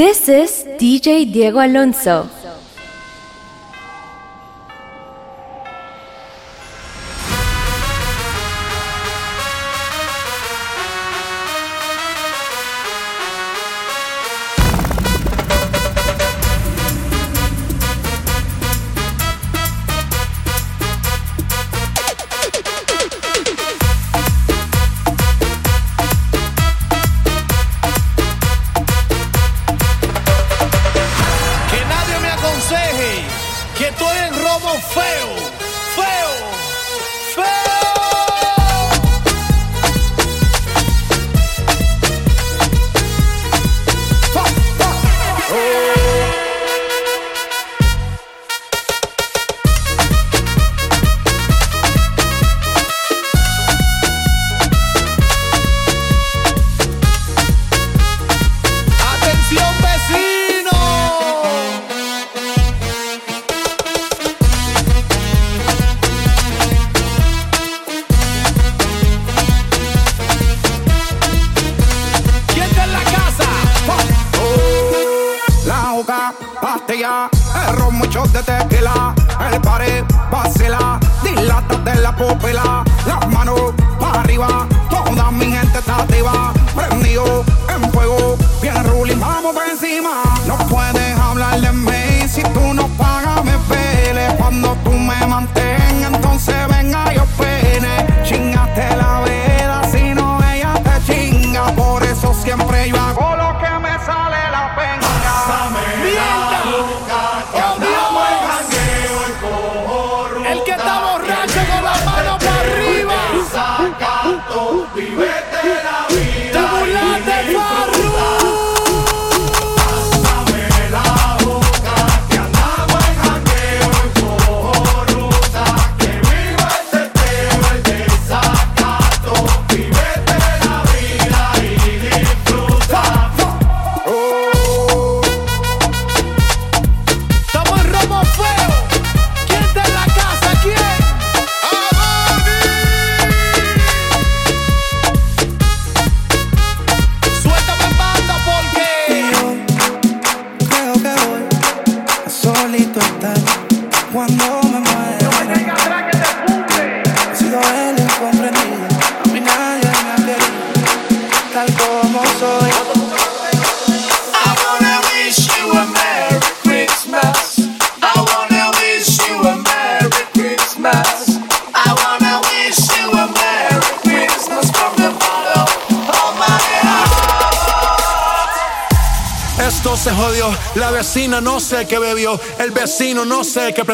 This is DJ Diego Alonso. Sé prendió,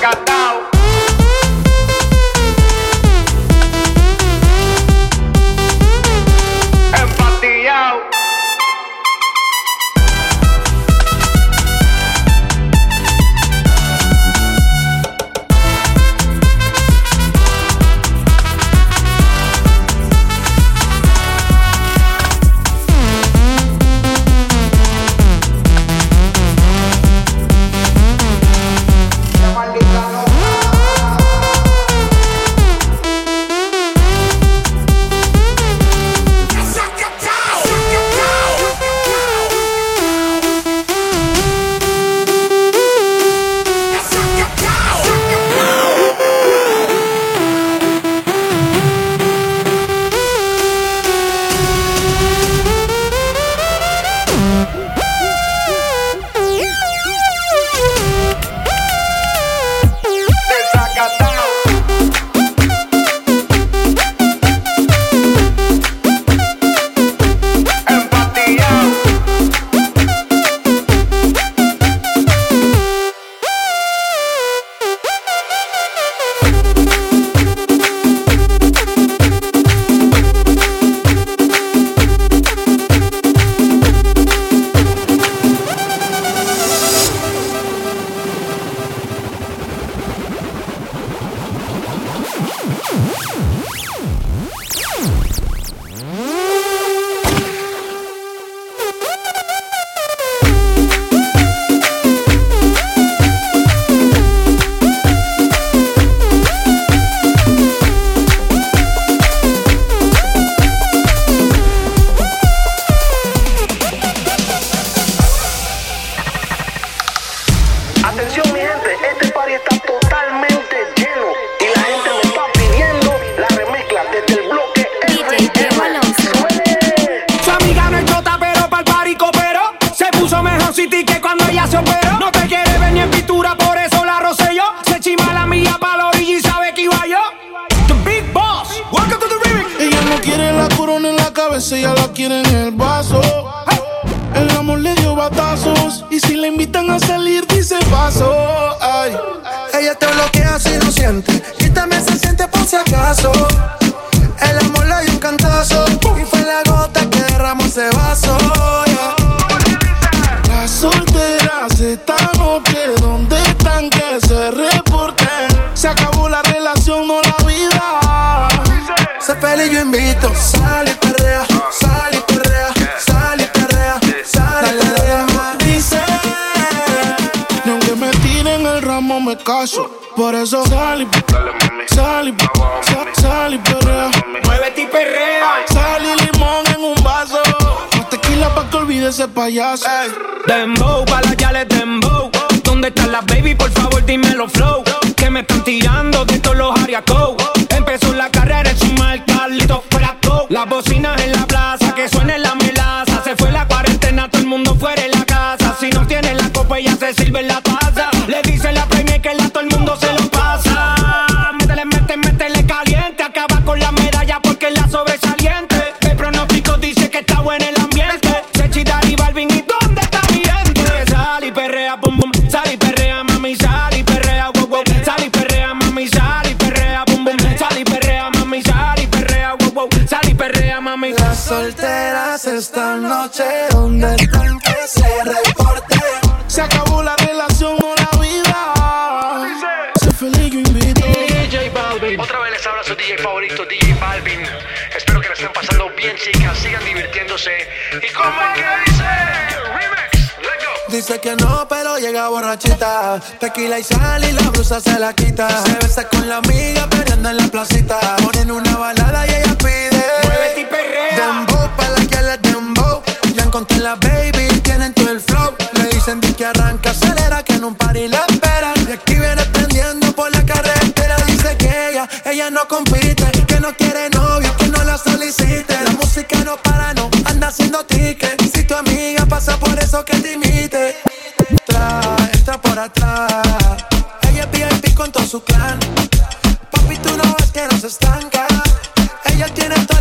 Cacatá.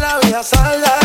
la vida salda.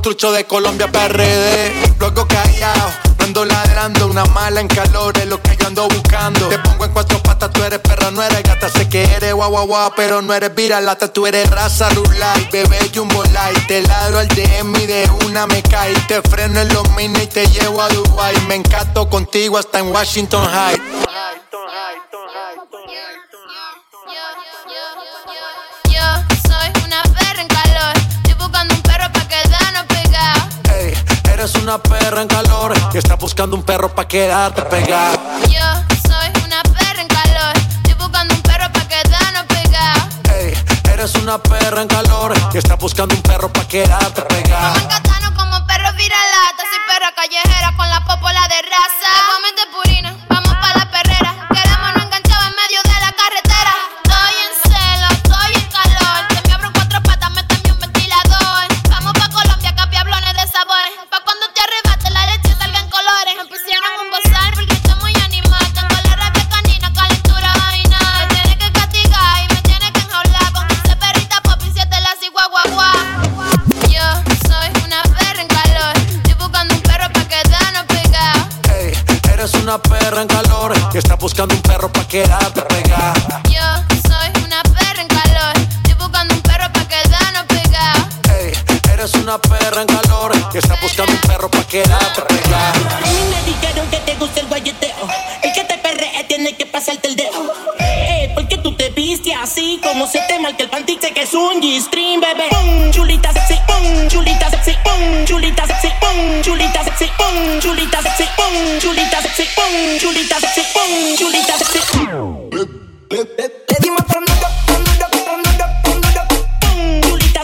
Trucho de Colombia PRD. Luego callado, ando ladrando. Una mala en calor es lo que yo ando buscando. Te pongo en cuatro patas, tú eres perra, no eres gata. Sé que eres guau guau guau, pero no eres viralata. Tú eres raza rulay, bebé jumbo light. Te ladro al DM y de una me cae. Te freno en los mini y te llevo a Dubai. Me encanto contigo hasta en Washington High. Eres una perra en calor y estás buscando un perro pa' quedarte pegada. Yo soy una perra en calor. Estoy buscando un perro pa' quedarnos pegados. Ey, eres una perra en calor y estás buscando un perro pa' quedarte pegada. Catano como perro viralata. Soy perra callejera con la popola de raza. Te purina, vamos una perra en calor y estás buscando un perro pa' quedarte pegada. Yo soy una perra en calor. Estoy buscando un perro pa' quedarnos pegados. Ey, eres una perra en calor y estás buscando un perro pa' quedarte pegada. A mí me dijeron que te gusta el guayeteo. El que te perree tiene que pasarte el dedo. ¿por qué tú te viste así? Como se te marca el pantique que es un G-string, bebé. Pum, chulita sexy, pum, chulita sexy, pum, chulita sexy, pum, chulita sexy, pum, chulita sexy, boom, Julita sexy, boom, Julita sexy, boom, Julita sexy. Te dimos por nada, por nada, por nada, por nada.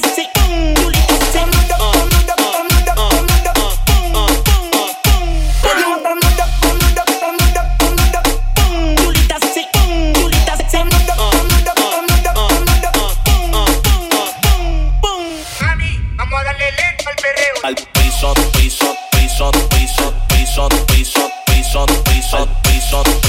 Sexy, boom, Julita sexy. Por nada, por nada, por nada, por nada. Te dimos por nada, por sexy, boom, Julita sexy. Por nada, por nada, por nada, por. Mami, vamos a darle lento al perreo. Al piso, piso, piso, piso. on the bass on the bass on the bass on on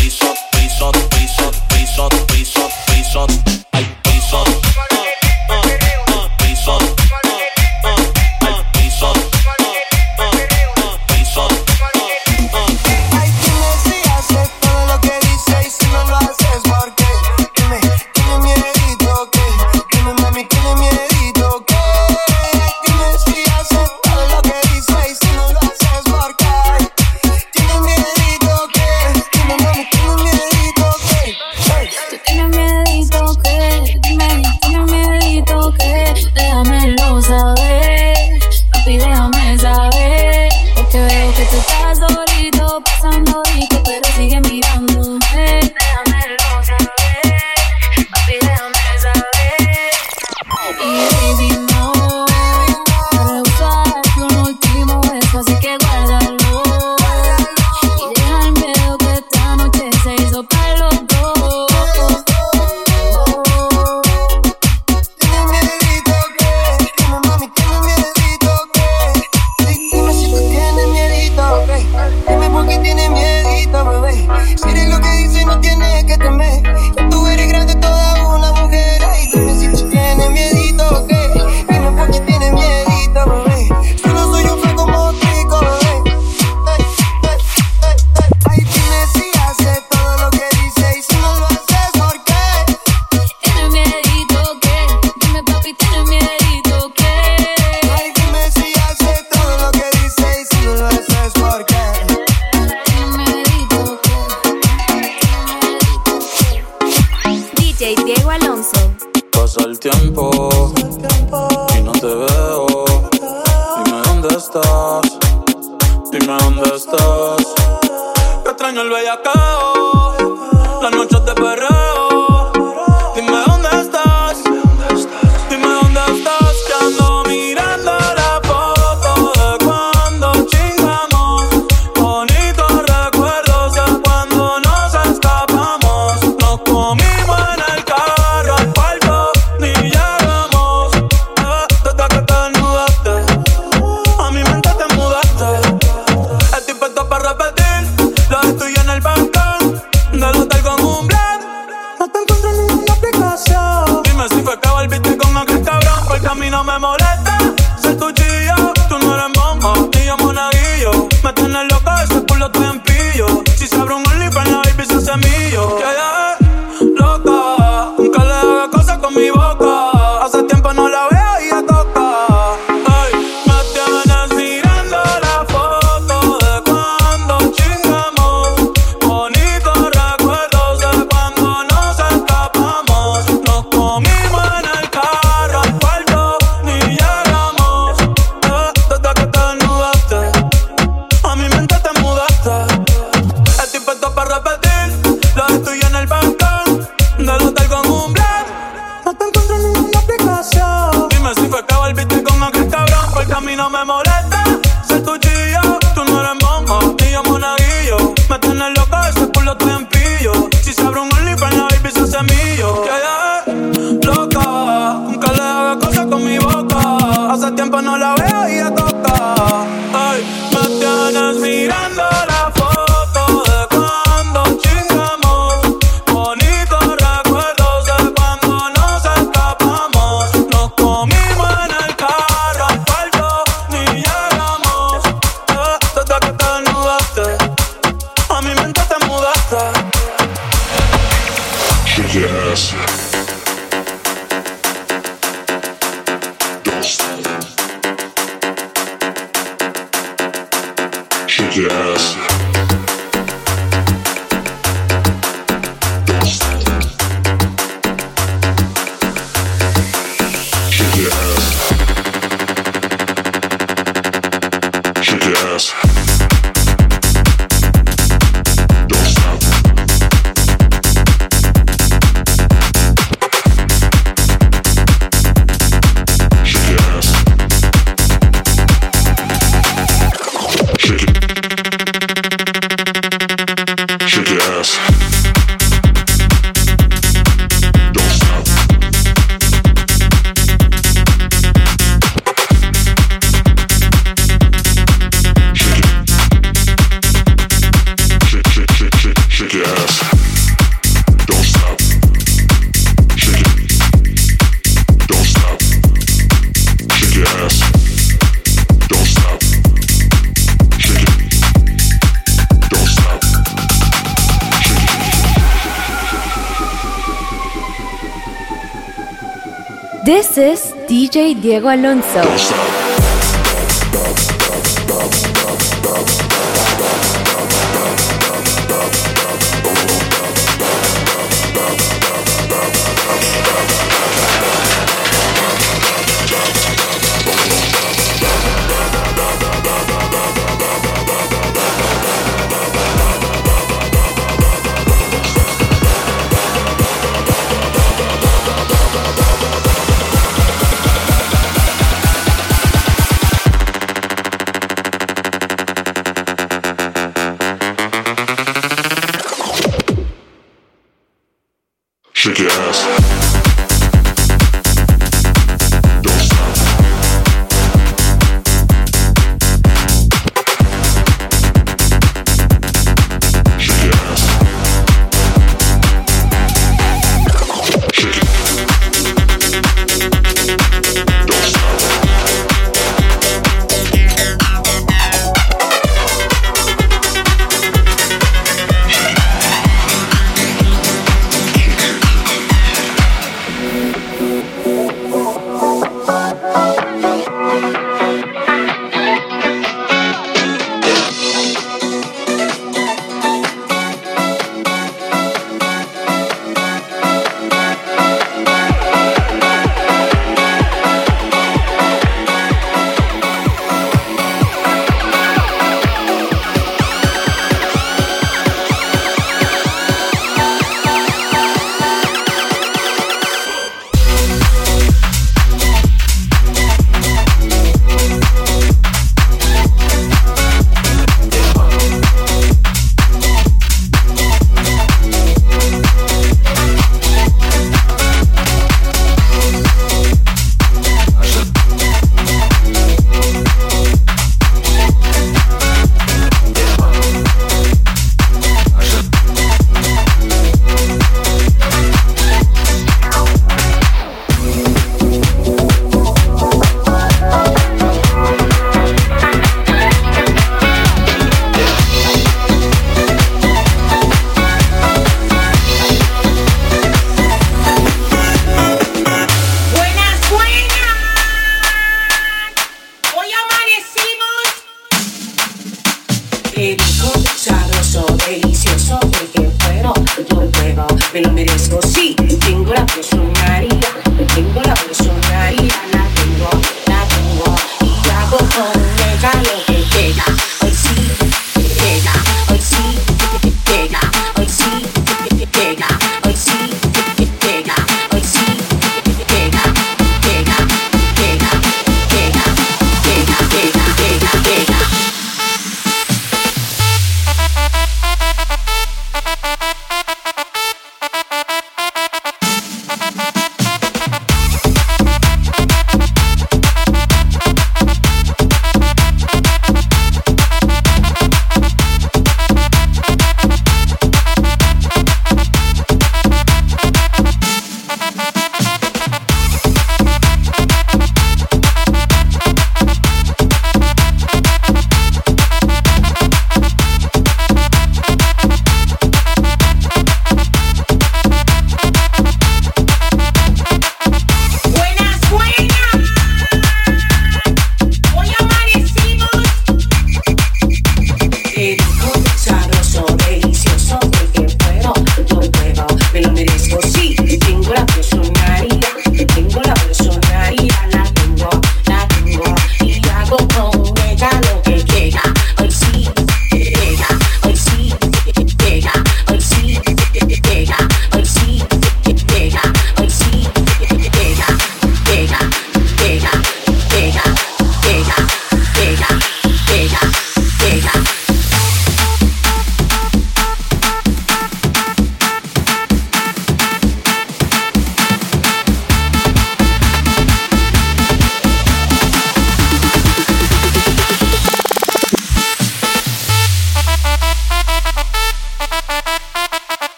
Diego Alonso.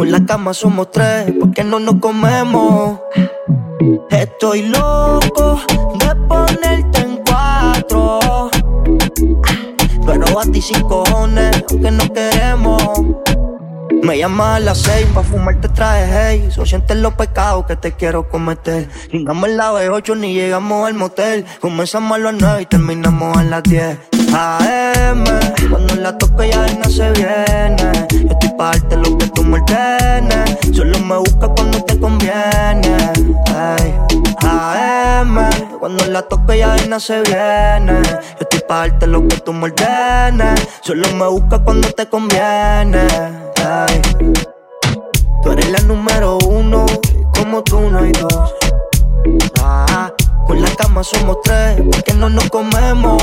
con la cama somos tres, porque no nos comemos. Estoy loco de ponerte en cuatro. Pero a ti sin cojones, aunque no queremos. Me llamas a las seis pa' fumarte traje hey. So sientes los pecados que te quiero cometer. Llegamos en la B8 ni llegamos al motel. Comenzamos a las nueve y terminamos a las 10 AM Cuando la toco ya no se viene. Yo estoy pa' darte lo que tú me ordenes. Solo me busca cuando te conviene AM Cuando la toco ya no se viene. Yo estoy pa' darte lo que tú me ordenes. Solo me busca cuando te conviene Tú eres la número uno, como tú no hay dos. Ah, con la cama somos tres, porque no nos comemos.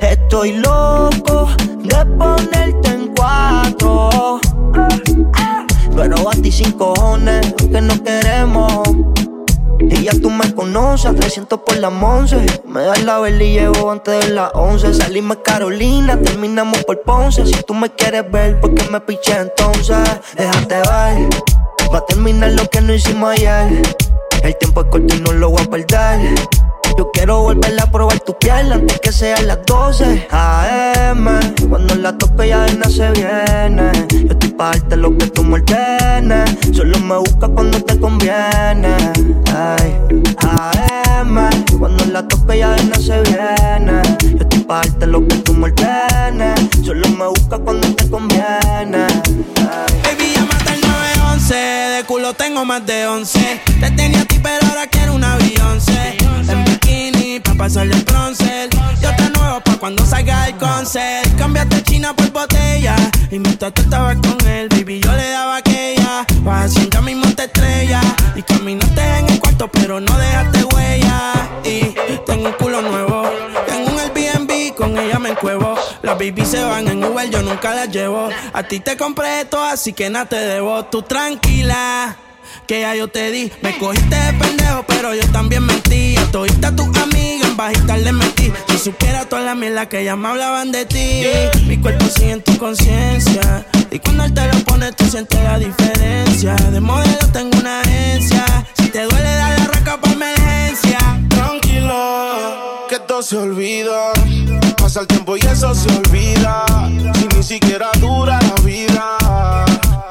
Estoy loco de ponerte en cuatro. Pero a ti sin cojones, que no queremos. Y ya tú me conoces, 300 por la once. Me das la vela y llevo antes de las 11. Salimos Carolina, terminamos por Ponce. Si tú me quieres ver, ¿por qué me piché entonces? Déjate ver, va a terminar lo que no hicimos ayer. El tiempo es corto y no lo voy a perder. Yo quiero volver a probar tu piel antes que sean las 12 AM. Cuando la tope ya de nada se viene. Yo estoy pa' darte lo que tú me ordenes. Solo me busca cuando te conviene. Ay, AM. Cuando la tope ya de nada se viene. Yo estoy pa' darte lo que tú me ordenes. Solo me busca cuando te conviene. Ay. Baby, 911. De culo tengo más de 11. Te tenía a ti, pero ahora quiero una Beyoncé. En bikini, pa' pasarle el bronce. Yo te nuevo pa' cuando salga el concert. Cámbiate China por botella. Y mientras tú estabas con él, baby, yo le daba aquella. Vas ya mismo te estrella. Y caminaste en el cuarto, pero no dejaste huella. Y tengo un culo nuevo. Tengo un Airbnb, con ella me encuevo. Las baby se van en Uber, yo nunca las llevo. A ti te compré esto, así que nada te debo. Tú tranquila. Que ya yo te di, me cogiste de pendejo, pero yo también mentí. A todita tus amigas en bajita le metí. Si supiera toda la mierda que ya me hablaban de ti. Mi cuerpo sigue en tu conciencia. Y cuando él te lo pone, tú sientes la diferencia. De modelo tengo una agencia. Si te duele, dale arranca pa' emergencia. Tranquila, que todo se olvida. Pasa el tiempo y eso se olvida. Si ni siquiera dura la vida.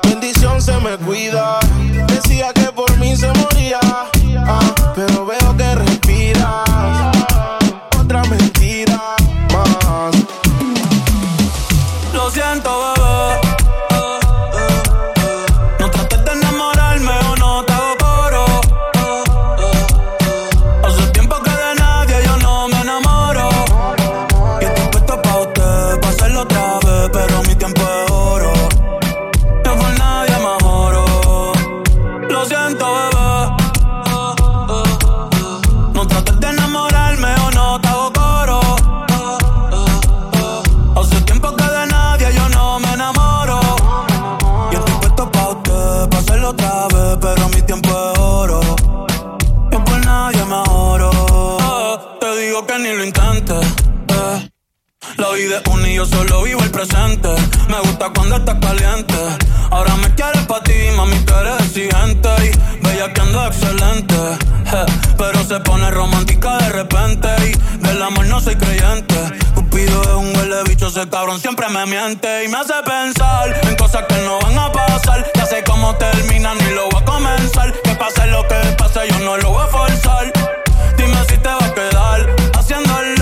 Bendición se me cuida. Decía que por mí se moría. ah, pero veo que respiras. Otra mentira más. Lo siento, La vida es una y yo solo vivo el presente. Me gusta cuando estás caliente. Ahora me quieres pa' ti, mami, tú eres exigente. Y bella que ando excelente. Pero se pone romántica de repente. Y del amor no soy creyente. Cupido es un huele bicho, ese cabrón siempre me miente. Y me hace pensar en cosas que no van a pasar. Ya sé cómo termina, ni lo voy a comenzar. Que pase lo que pase, yo no lo voy a forzar. Dime si te va a quedar haciéndolo, tocando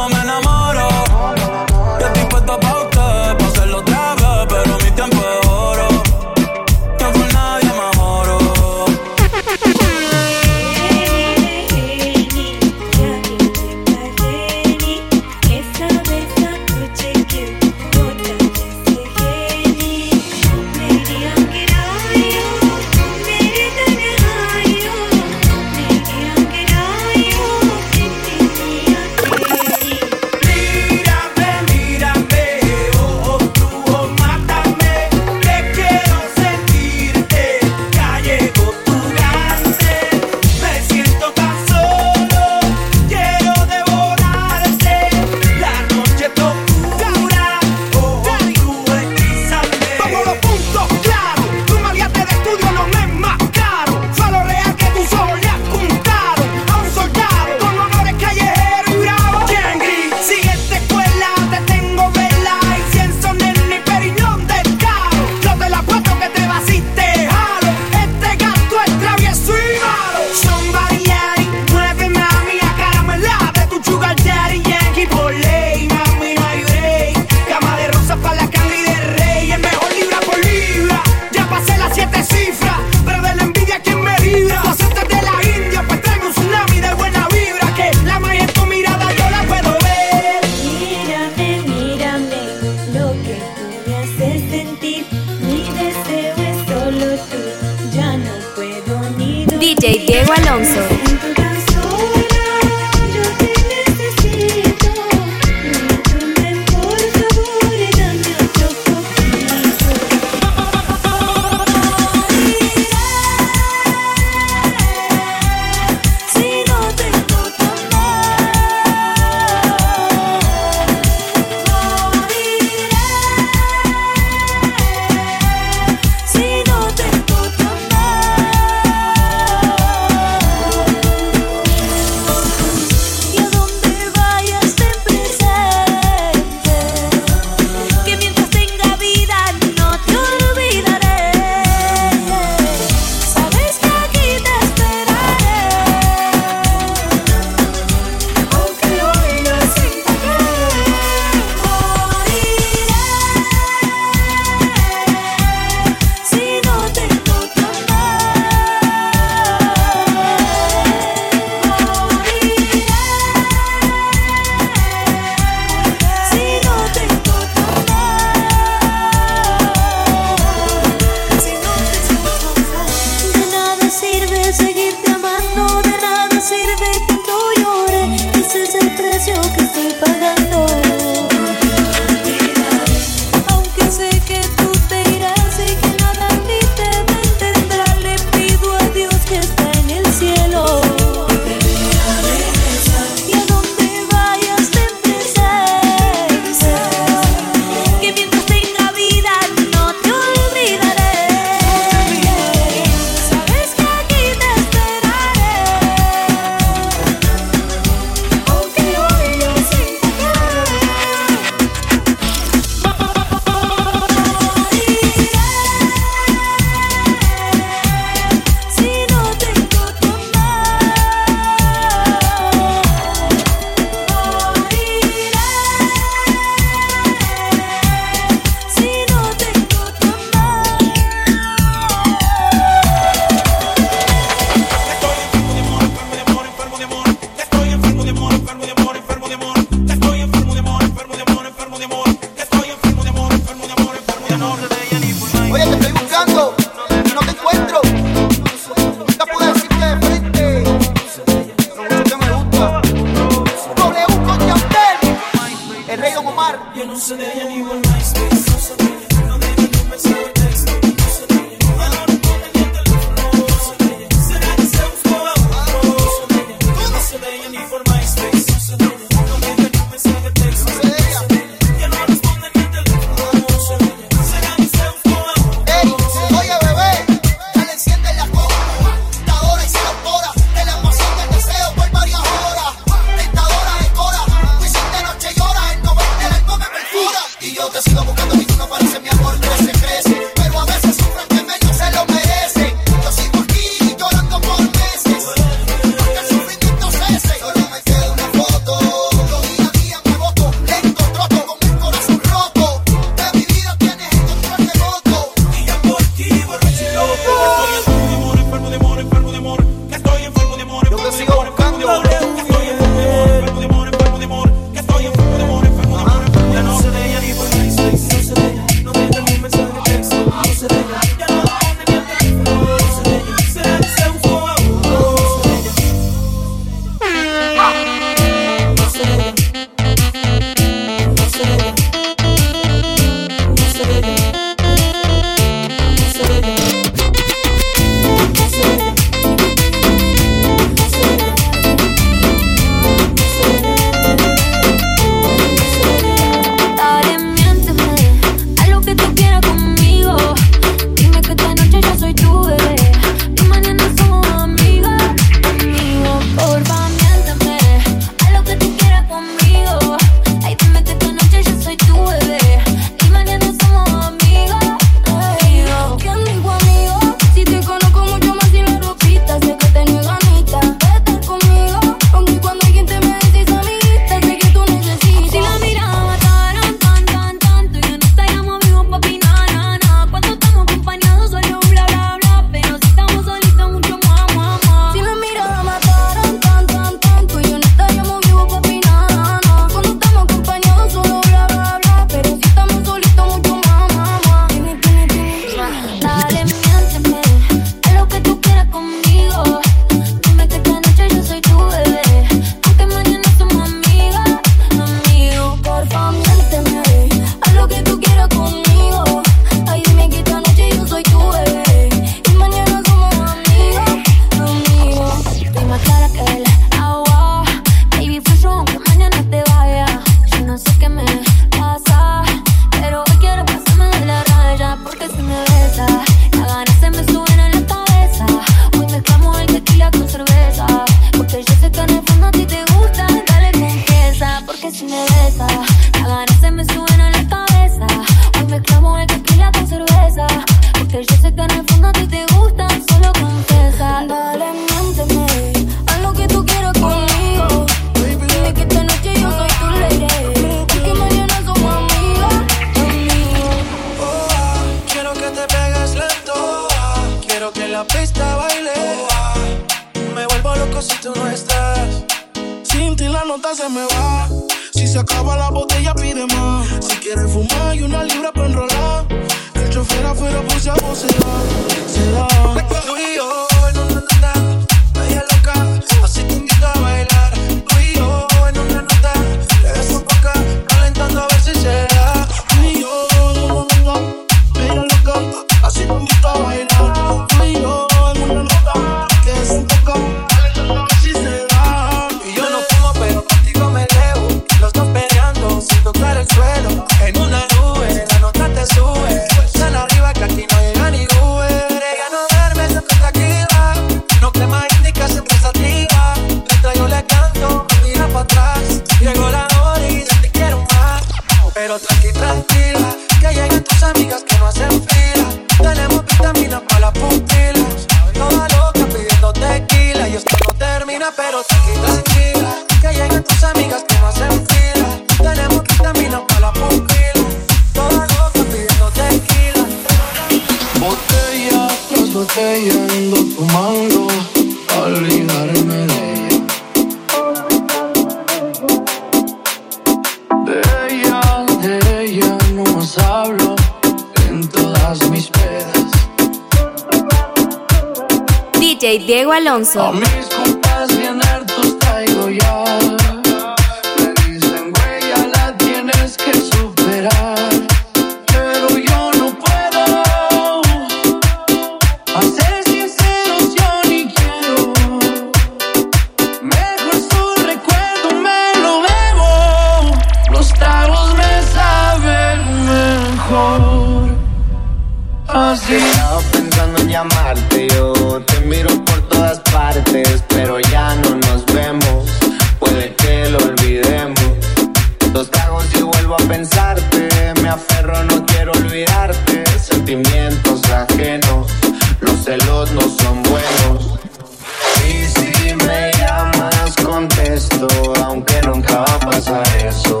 aunque nunca va a pasar eso.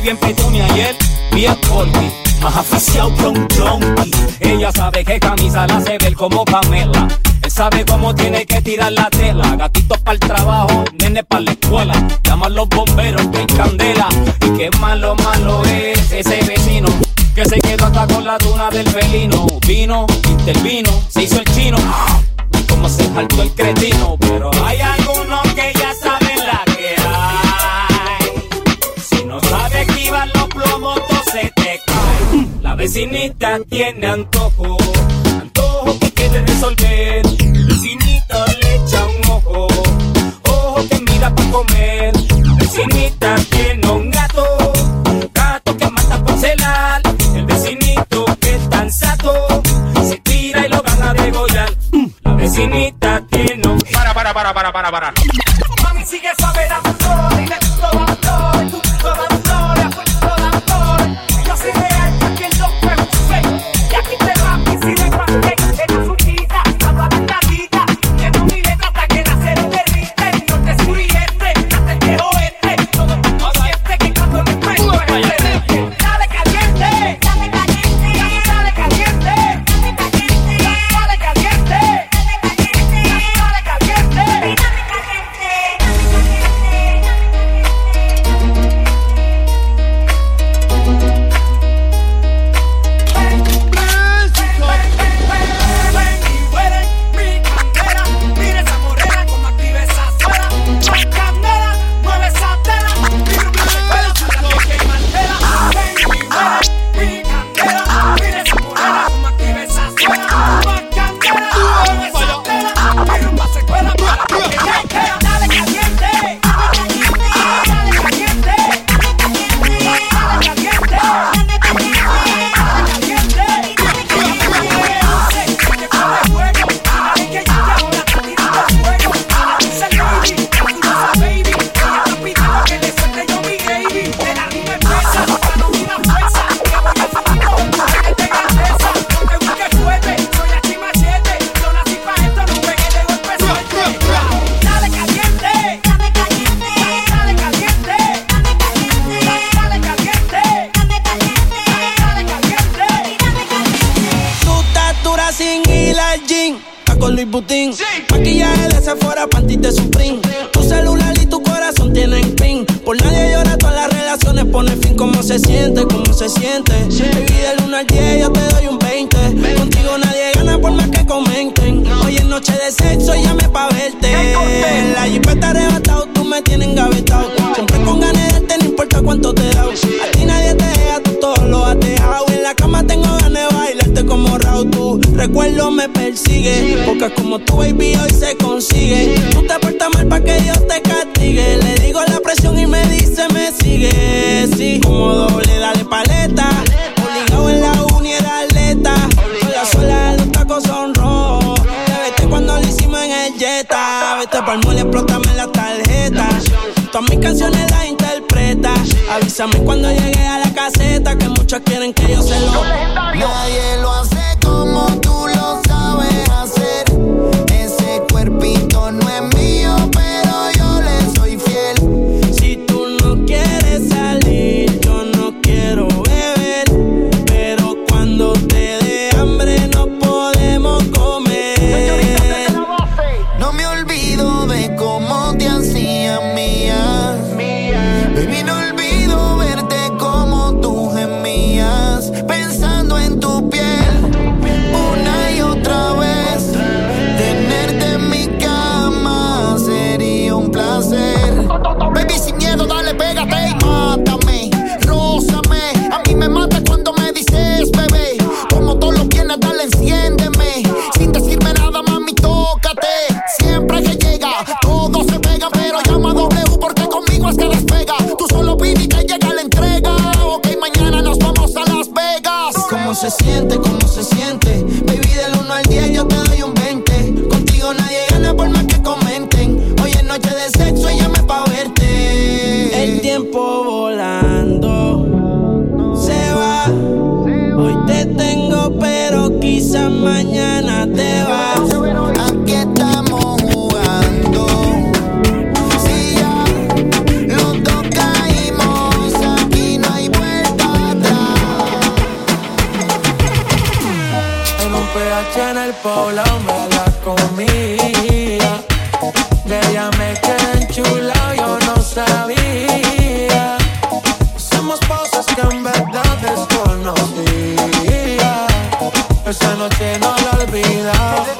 y bien petunia y él bien corti. Más aficiado que un donkey. Ella sabe que camisa la hace ver como Pamela. Él sabe cómo tiene que tirar la tela. Gatitos para el trabajo, nene para la escuela. Llaman los bomberos que hay candela. Para, para, para. Está con Luis Butín. Maquillaje de Sephora, panty de Supreme. Tu celular y tu corazón tienen pin. Por nadie llora, todas las relaciones pone fin. ¿Cómo se siente? ¿Cómo se siente? Baby, del 1 al 10 yo te doy un 20. Contigo nadie gana por más que comenten. Hoy es noche de sexo y llame pa' verte. La jipeta arrebatado, tú me tienes engavetado. Siempre con ganas de no importa cuánto te da. A ti nadie te deja, tú todo lo has dejado. En la cama tengo ganas como Raúl. Tu recuerdo me persigue. Porque como tu baby hoy se consigue. Tú te portas mal pa' que Dios te castigue. Le digo la presión y me dice me sigue. Sí, como doble, dale paleta. Obligado en la uni era atleta. Con la suela de los tacos son rojos. Te vete cuando lo hicimos en el Jetta. Vete pa'l mole, explótame la tarjeta. Todas mis canciones las interpreta. Avísame cuando llegue a la caseta. Que muchos quieren que yo se lo. Nadie lo hace como tú lo sabes hacer. Ese cuerpito no es siente? ¿Cómo se siente? Baby, del 1 al 10 yo te doy un 20. Contigo nadie gana por más que comenten. Hoy es noche de sexo y llame pa' verte. El tiempo volando se va. Hoy te tengo, pero quizás mañana te vas. El poblado me la comía. De ella me quedé enchulado, yo no sabía. Hacemos cosas que en verdad desconocía. Esa noche no la olvidaba.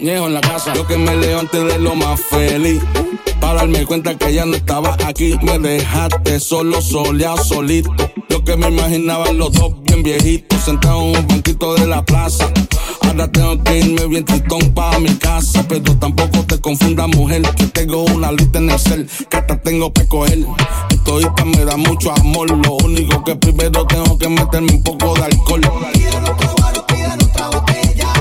ñejo en la casa. Yo que me levanté de lo más feliz. Para darme cuenta que ya no estaba aquí. Me dejaste solo, soleado, solito. Yo que me imaginaba los dos bien viejitos. Sentados en un banquito de la plaza. Ahora tengo que irme bien tritón para mi casa. Pero tampoco te confundas, mujer. Que tengo una lista en el cel. Que hasta tengo que coger. Esto me da mucho amor. Lo único que primero tengo que meterme un poco de alcohol.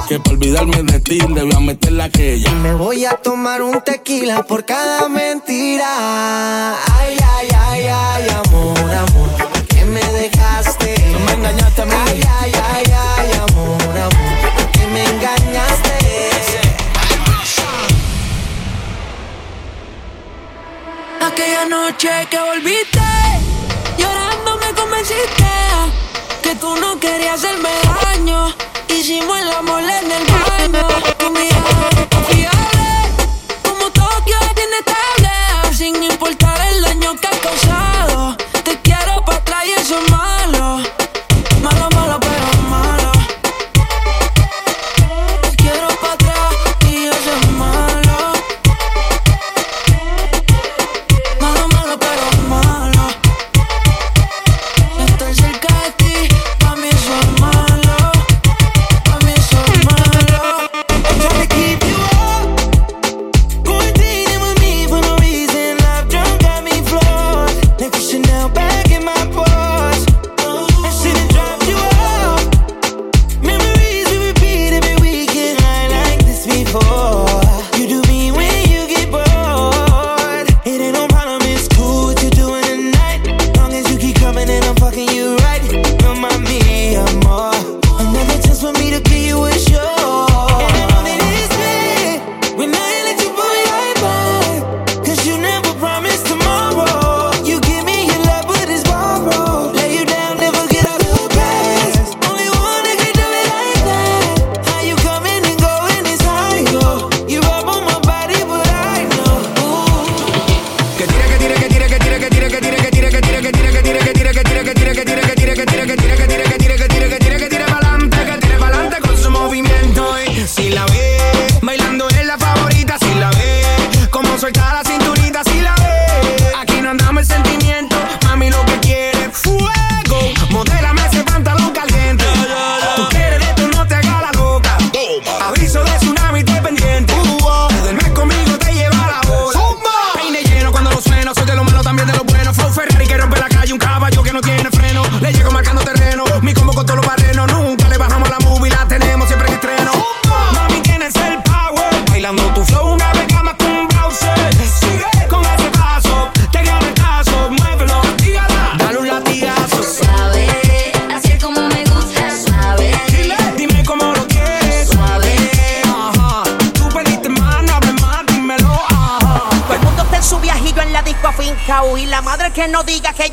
Que para olvidarme de ti le voy a meter la que ella. Y me voy a tomar un tequila por cada mentira. Ay, ay, ay, ay, amor, amor, ¿por qué me dejaste? Tú me engañaste a mí. Ay, ay, ay, ay, amor, amor, ¿por qué me engañaste? Aquella noche que volviste, llorando me convenciste que tú no querías hacerme daño. Hicimos el amor en el baño. Tu mirada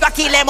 yo aquí le he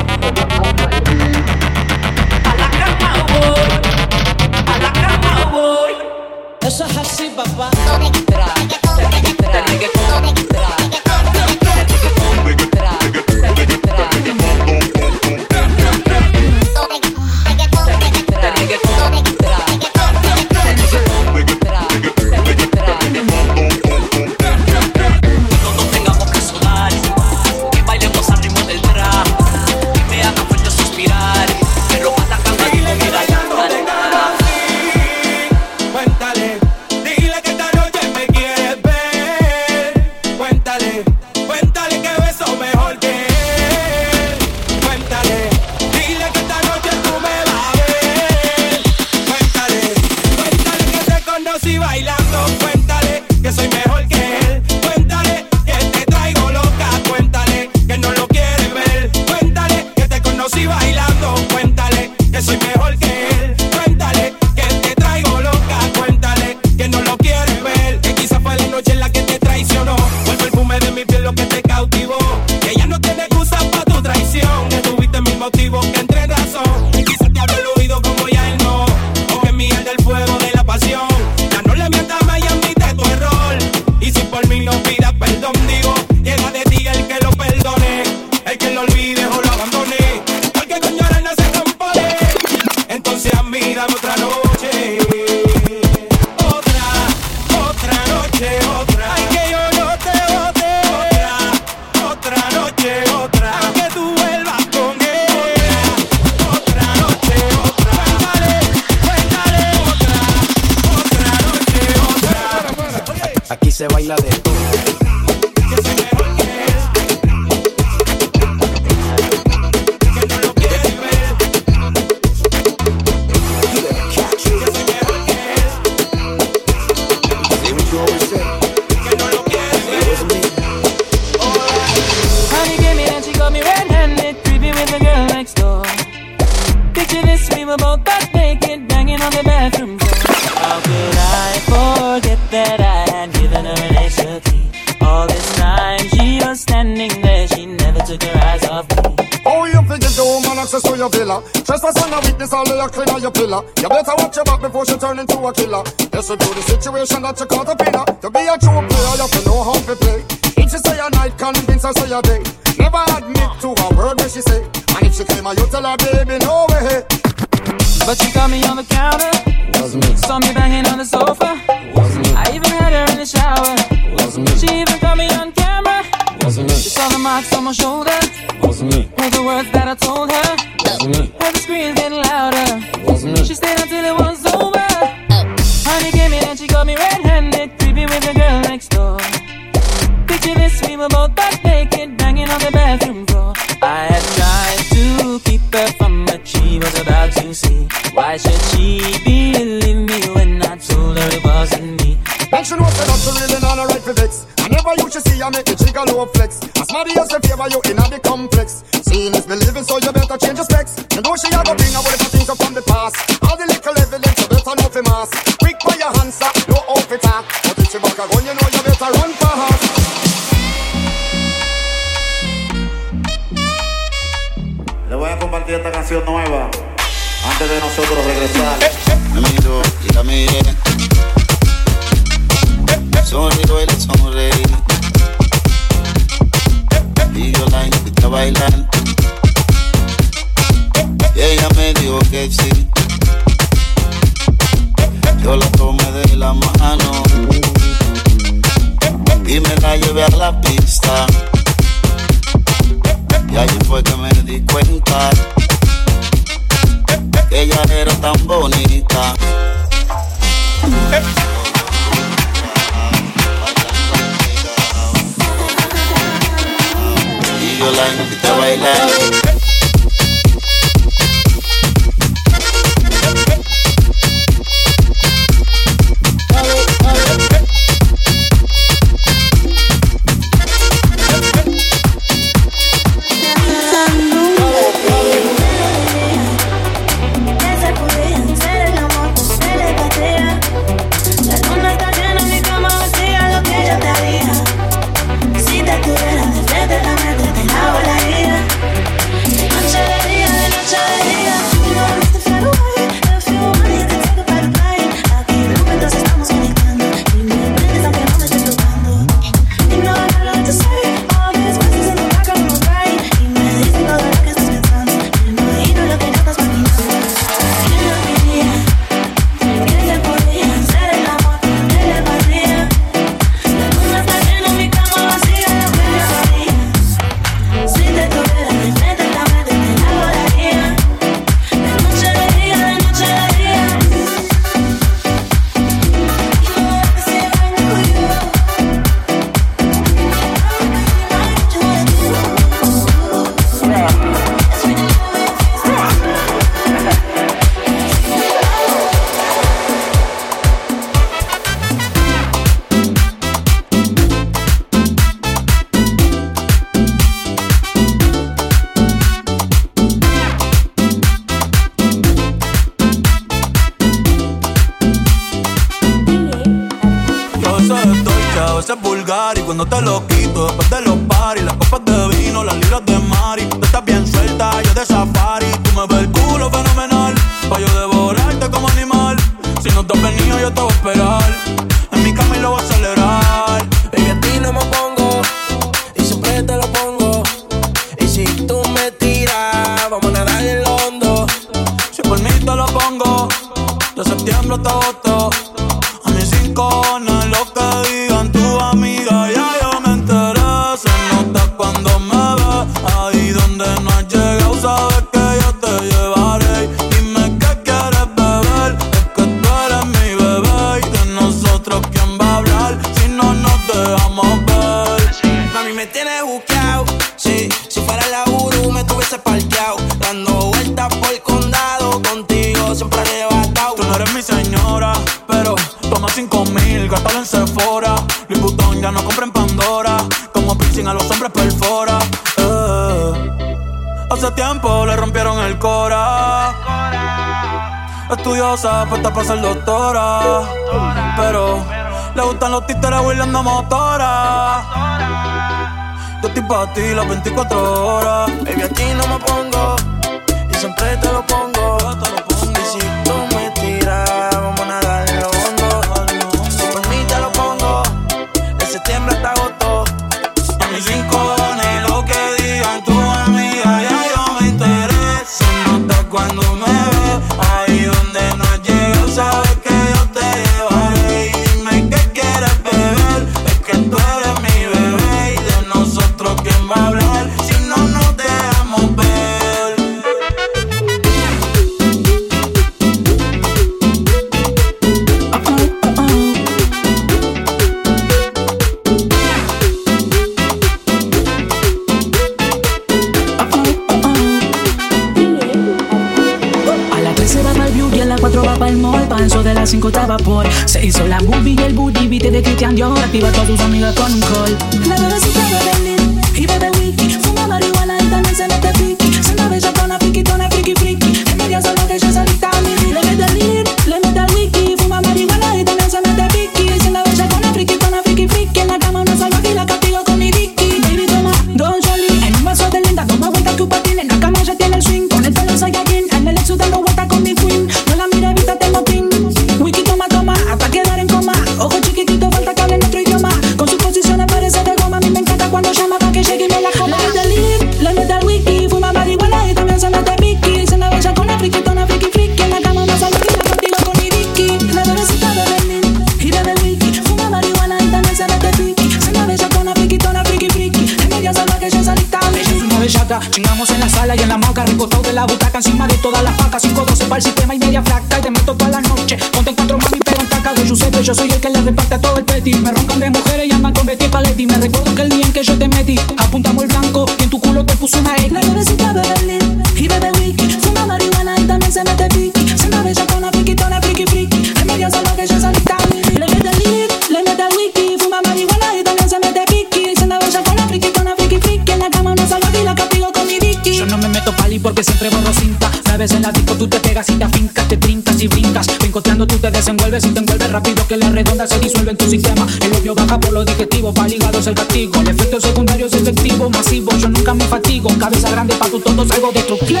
que la redonda se disuelve en tu sistema. El opio baja por los digestivos, para el hígado es el castigo. El efecto secundario es efectivo, masivo. Yo nunca me fatigo. Cabeza grande para tu todo, algo destructivo.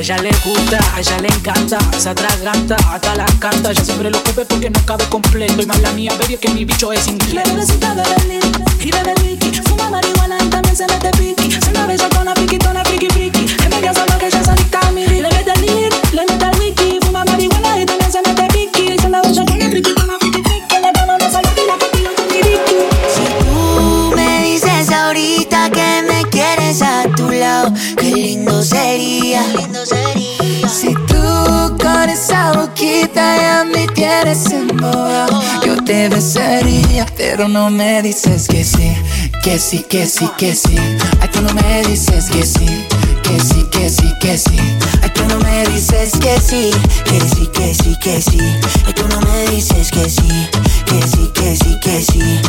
A ella le gusta, a ella le encanta, se atraganta, hasta la canta. Ella siempre lo cubre porque no cabe completo. Y más la mía, baby, es que mi bicho es inglés. Bebe besita, bebe lit, y bebe liqui. Fuma marihuana y también se mete piqui. Se me bella con una piquitona, friki, friki. Es media que ella es adicta a mi Le mete lit, le mete al wiki. Fuma marihuana y también se mete piqui. Se la bella con una piquitona, Si tú con esa boquita ya me tienes embobado, yo te besaría, pero no me dices que sí, que sí, que sí, que sí. Ay, tú no me dices que sí, que sí, que sí, que sí. Ay, tú no me dices que sí, que sí, que sí, que sí. Ay, tú no me dices que sí, que sí, que sí, que sí.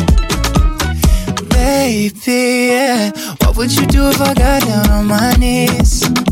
Baby, yeah. what would you do if I got down on my knees?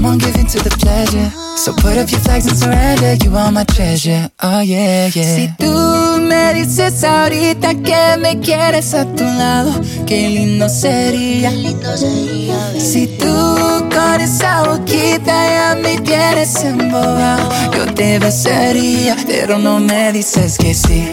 I won't give to the pleasure. So put up your flags and surrender. You are my treasure. Oh yeah, yeah. Si tú me dices ahorita que me quieres a tu lado, qué lindo sería. Qué lindo sería si tú con esa boquita ya me tienes embobado, yo te besaría, pero no me dices que sí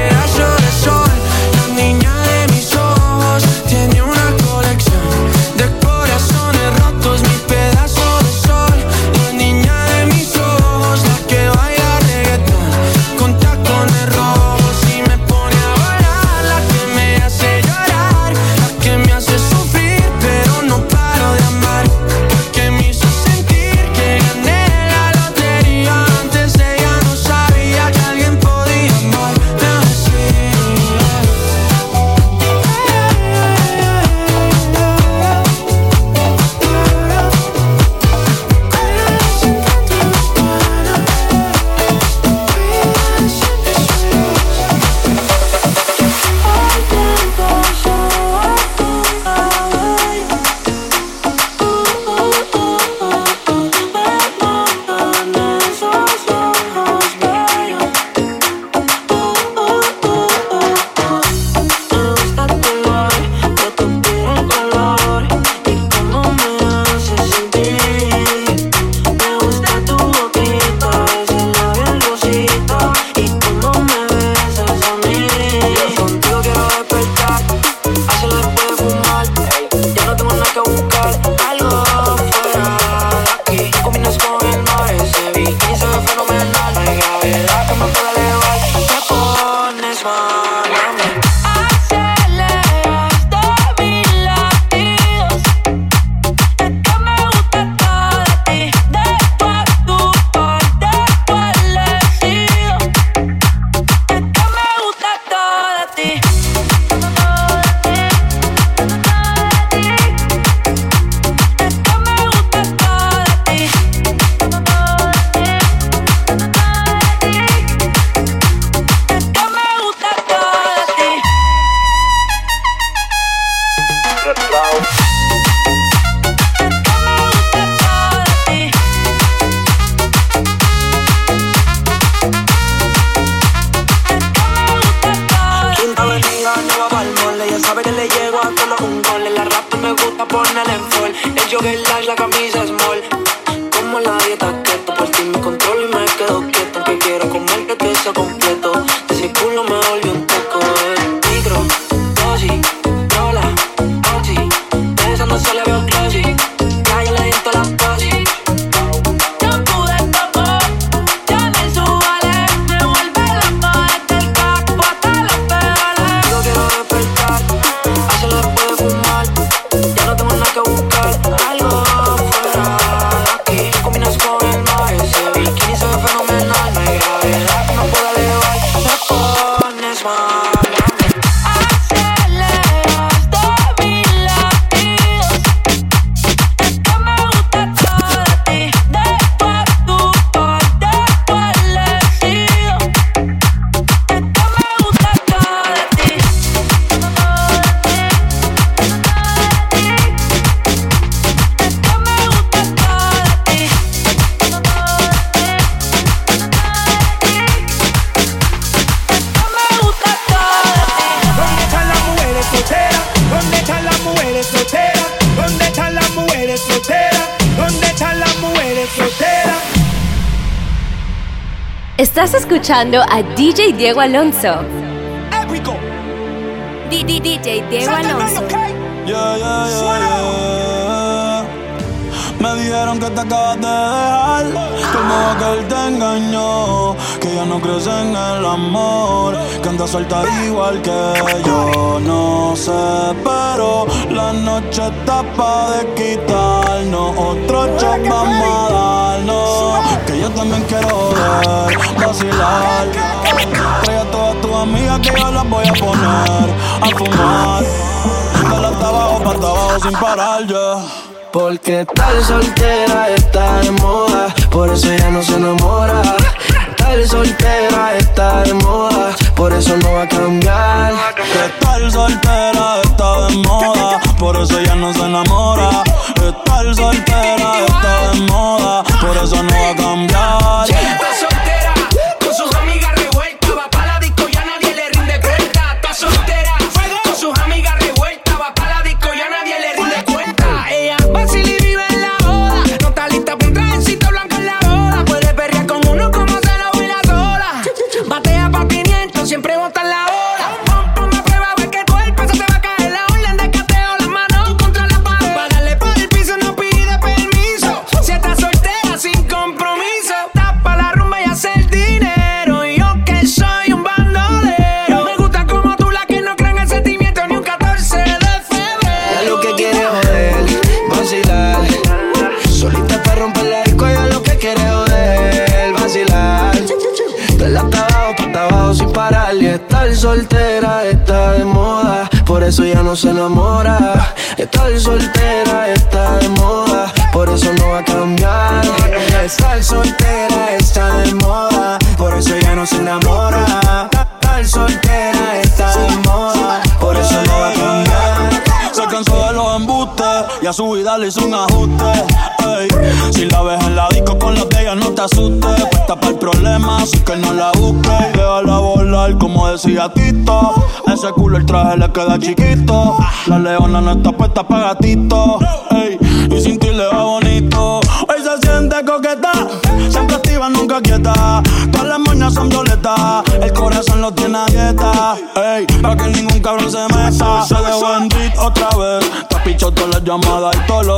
escuchando a DJ Diego Alonso. DJ Diego Alonso. Yeah, yeah, yeah, yeah. Me dijeron que te acabas de dejar, que él te engañó, que ya no crees en el amor, que anda suelta igual que yo. No sé, pero la noche está pa' de quitarnos, otro shot vamos a darnos, yo también quiero ver, vacilar. Trae a todas tus amigas que yo las voy a poner a fumar. Dale hasta abajo, para abajo sin parar ya. Porque tal soltera está de moda, por eso ya no se enamora. Tal soltera está de moda, por eso no va a cambiar. Que tal soltera está de moda, por eso ya no se enamora. Estar soltera está de moda, por eso no va a cambiar. Ese culo el traje le queda chiquito. La leona no está puesta para gatito. ey. Y sin ti le va bonito. Hoy se siente coqueta, siempre activa, nunca quieta. Todas las moñas son violetas, el corazón lo tiene a dieta. Ey, para que ningún cabrón se meta. Se dejó otra vez. Te pichado todas las llamadas y todos los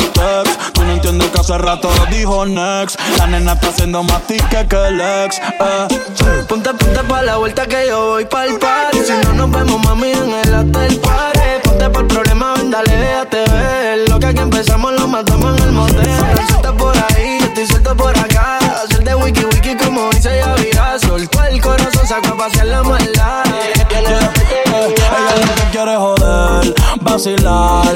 hace rato lo dijo next. La nena está haciendo más tique que el ex. Eh. Ponte, ponte pa' la vuelta que yo voy pa'l party Si no nos vemos, mami, en el hotel party Ponte pa' el problema, ven, dale, déjate ver Lo que aquí empezamos lo matamos en el motel Suelta por ahí, yo estoy suelto por acá Hacer de wiki wiki como dice Yavira Soltó el corazón, sacó a pasear la maldad Ella lo que quiere joder, vacilar.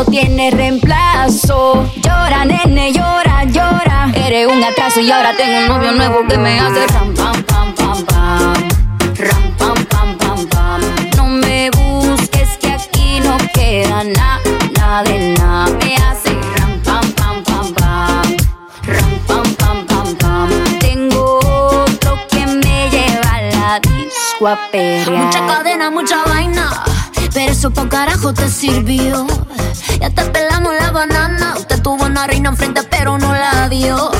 Mundo tiene reemplazo. Llora, nene, llora, llora. Eres un atraso y ahora tengo un novio nuevo que me hace ram, pam, pam, pam, pam. Ram, pam, pam, pam, pam. No me busques que aquí no queda nada, nada de nada. Me hace ram, pam, pam, pam, pam. Ram, pam, pam, pam, pam. Tengo otro que me lleva a la disco a. Mucha cadena, mucha vaina. Pero eso pa' carajo te sirvió. Ya te pelamos la banana. Usted tuvo una reina enfrente, pero no la dio.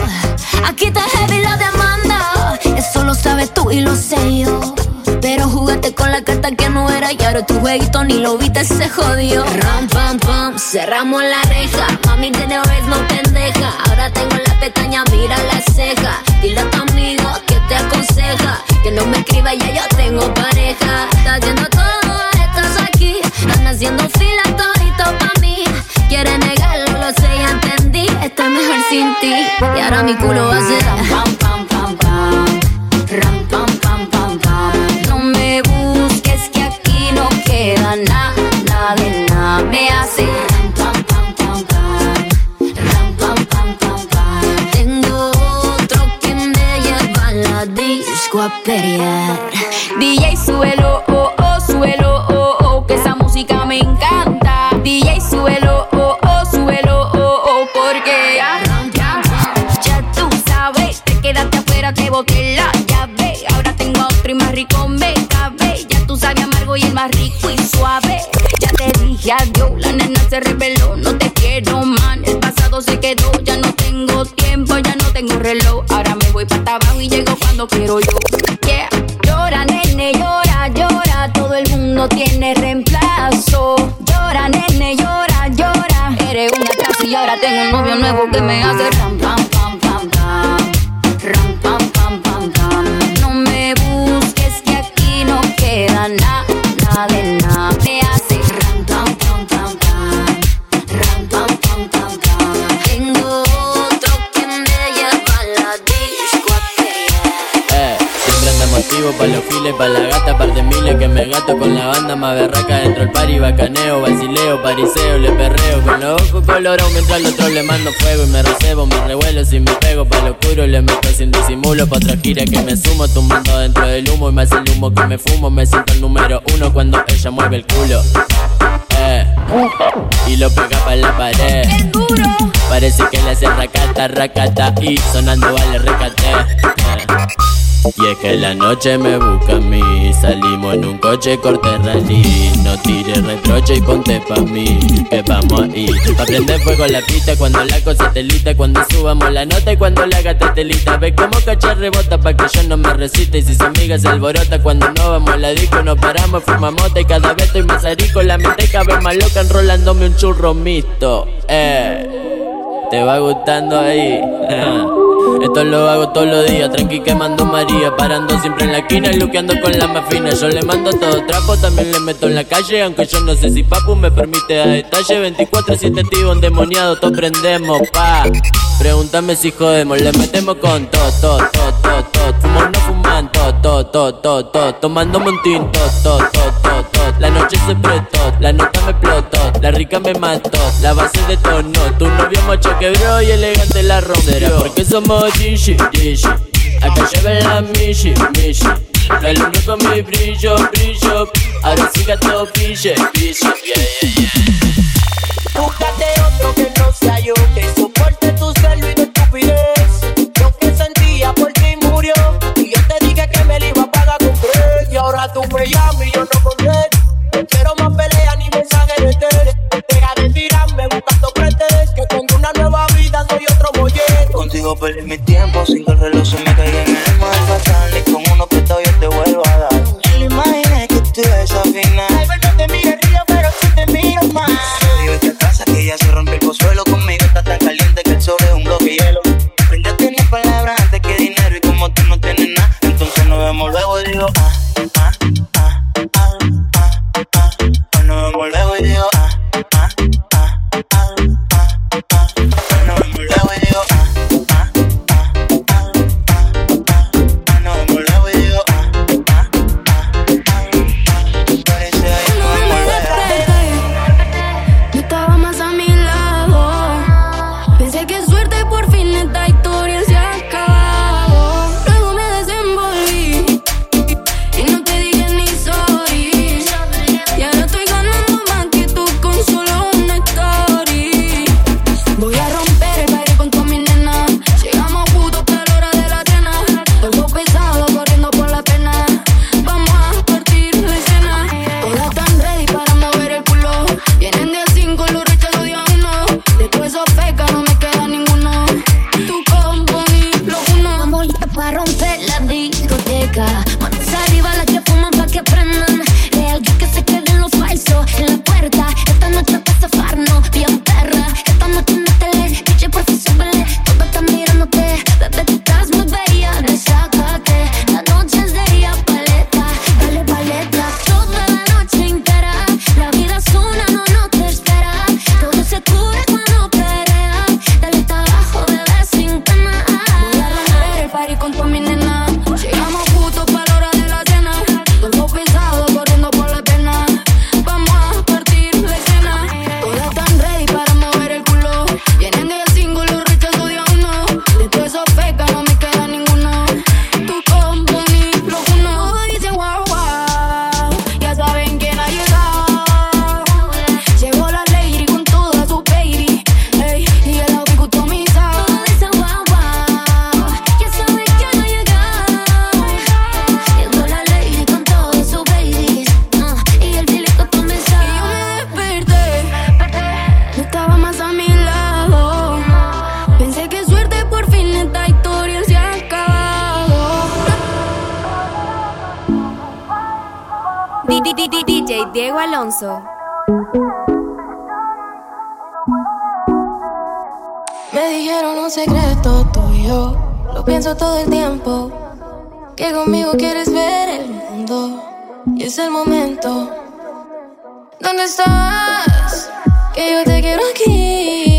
Aquí está heavy la demanda. Eso lo sabes tú y lo sé yo. Pero jugaste con la carta que no era y ahora tu jueguito ni lo viste, se jodió. Ram, pam, pam, cerramos la reja. Mami, de es no pendeja. Ahora tengo la pestaña, mira la ceja. Dile a tu amigo que te aconseja. Que no me escriba, ya yo tengo pareja. Está haciendo todo, haciendo fila todito pa' mí. Quiere negarlo, lo sé, ya entendí. Estoy mejor sin ti. Y ahora mi culo va a ser ram, pam, pam, pam. Ram, pam, pam, pam, pam. No me busques que aquí no queda nada, nada de nada. Me hace que a pelear. DJ, suelo, oh, oh, suelo, oh, oh, que me encanta. DJ, suelo, oh, oh, suelo, oh, oh, porque ya, tú sabes, te quedaste afuera, te boté la llave. Ahora tengo otro y más rico me cabe. Ya tú sabes amargo y el más rico y suave. Ya te dije adiós, la nena se reveló, no te quiero man. El pasado se quedó, ya no tengo tiempo, ya no tengo reloj. Ahora me voy para abajo y llego cuando quiero yo. Mundo tiene reemplazo. Llora, nene, llora, llora. Eres un atraso y ahora tengo un novio nuevo que me hace ram, pam, pam, pam, pam. Ram, pam, pam, pam, pam. No me busques que aquí no queda nada, nada de nada. Pa' la gata, par de miles que me gato con la banda más berraca dentro del party, bacaneo, basileo, pariseo, le perreo con los ojos colorados mientras al otro le mando fuego y me recebo, me revuelo si me pego pa' lo oscuro le meto sin disimulo pa' otra gira que me sumo tumbando dentro del humo y más el humo que me fumo me siento el número uno cuando ella mueve el culo. Eh, y lo pega pa' la pared. Parece que le hace racata, racata y sonando vale recate. Eh. Y es que la noche me busca a mí. Salimos en un coche corte rally. No tires reproche y ponte pa' mí Que vamos ahí Pa' prender fuego la pista Cuando la cosa telita Cuando subamos la nota y cuando la gata telita Ve como cachar rebota pa' que yo no me resista. Y si su amiga se alborota Cuando no vamos a la disco Nos paramos, fumamos Y cada vez estoy más arico. La mente vez más loca Enrolándome un churro mixto. Eh ¿Te va gustando ahí? Esto lo hago todos los días, tranqui quemando María Parando siempre en la esquina, luqueando con la más fina Yo le mando todo trapo, también le meto en la calle Aunque yo no sé si papu me permite a detalle 24-7 tío endemoniado, todos prendemos, pa Pregúntame si jodemos, le metemos con todo, todo, todo, todo, todo, todo, todo, todo, todo Tomando montín, todo, todo, todo, todo, todo La noche se prestó, la nota me explotó La rica me mató, la base de tono Tu novio macho quebró y elegante la rompió. Porque somos Gishi, Gishi Acá lleven la Mishi, Mishi. La luna con mi brillo, brillo. Ahora sí gato pille, pille, yeah, yeah, yeah Búscate otro que no sea yo, que soporte ahora tú me llamas y yo no contesto. No quiero más peleas ni mensajes de tele. Deja de tirarme buscando pretes, que con una nueva vida soy otro molleto. Contigo perdí mi tiempo sin que el reloj se me caiga en el mar fatal. Y con uno prestado yo te vuelvo a dar. Ni lo imaginé que tú final. Tal vez no te mire río, pero sí te miro más. Digo esta casa que ya se rompe el consuelo conmigo. Está tan caliente que el sol es un bloque de hielo. Aprendí a tener palabras antes que dinero. Y como tú no tienes nada, entonces nos vemos luego digo, ah, ah, ah, Me dijeron un secreto tuyo, lo pienso todo el tiempo. Que conmigo quieres ver el mundo y es el momento. ¿Dónde estás? Que yo te quiero aquí.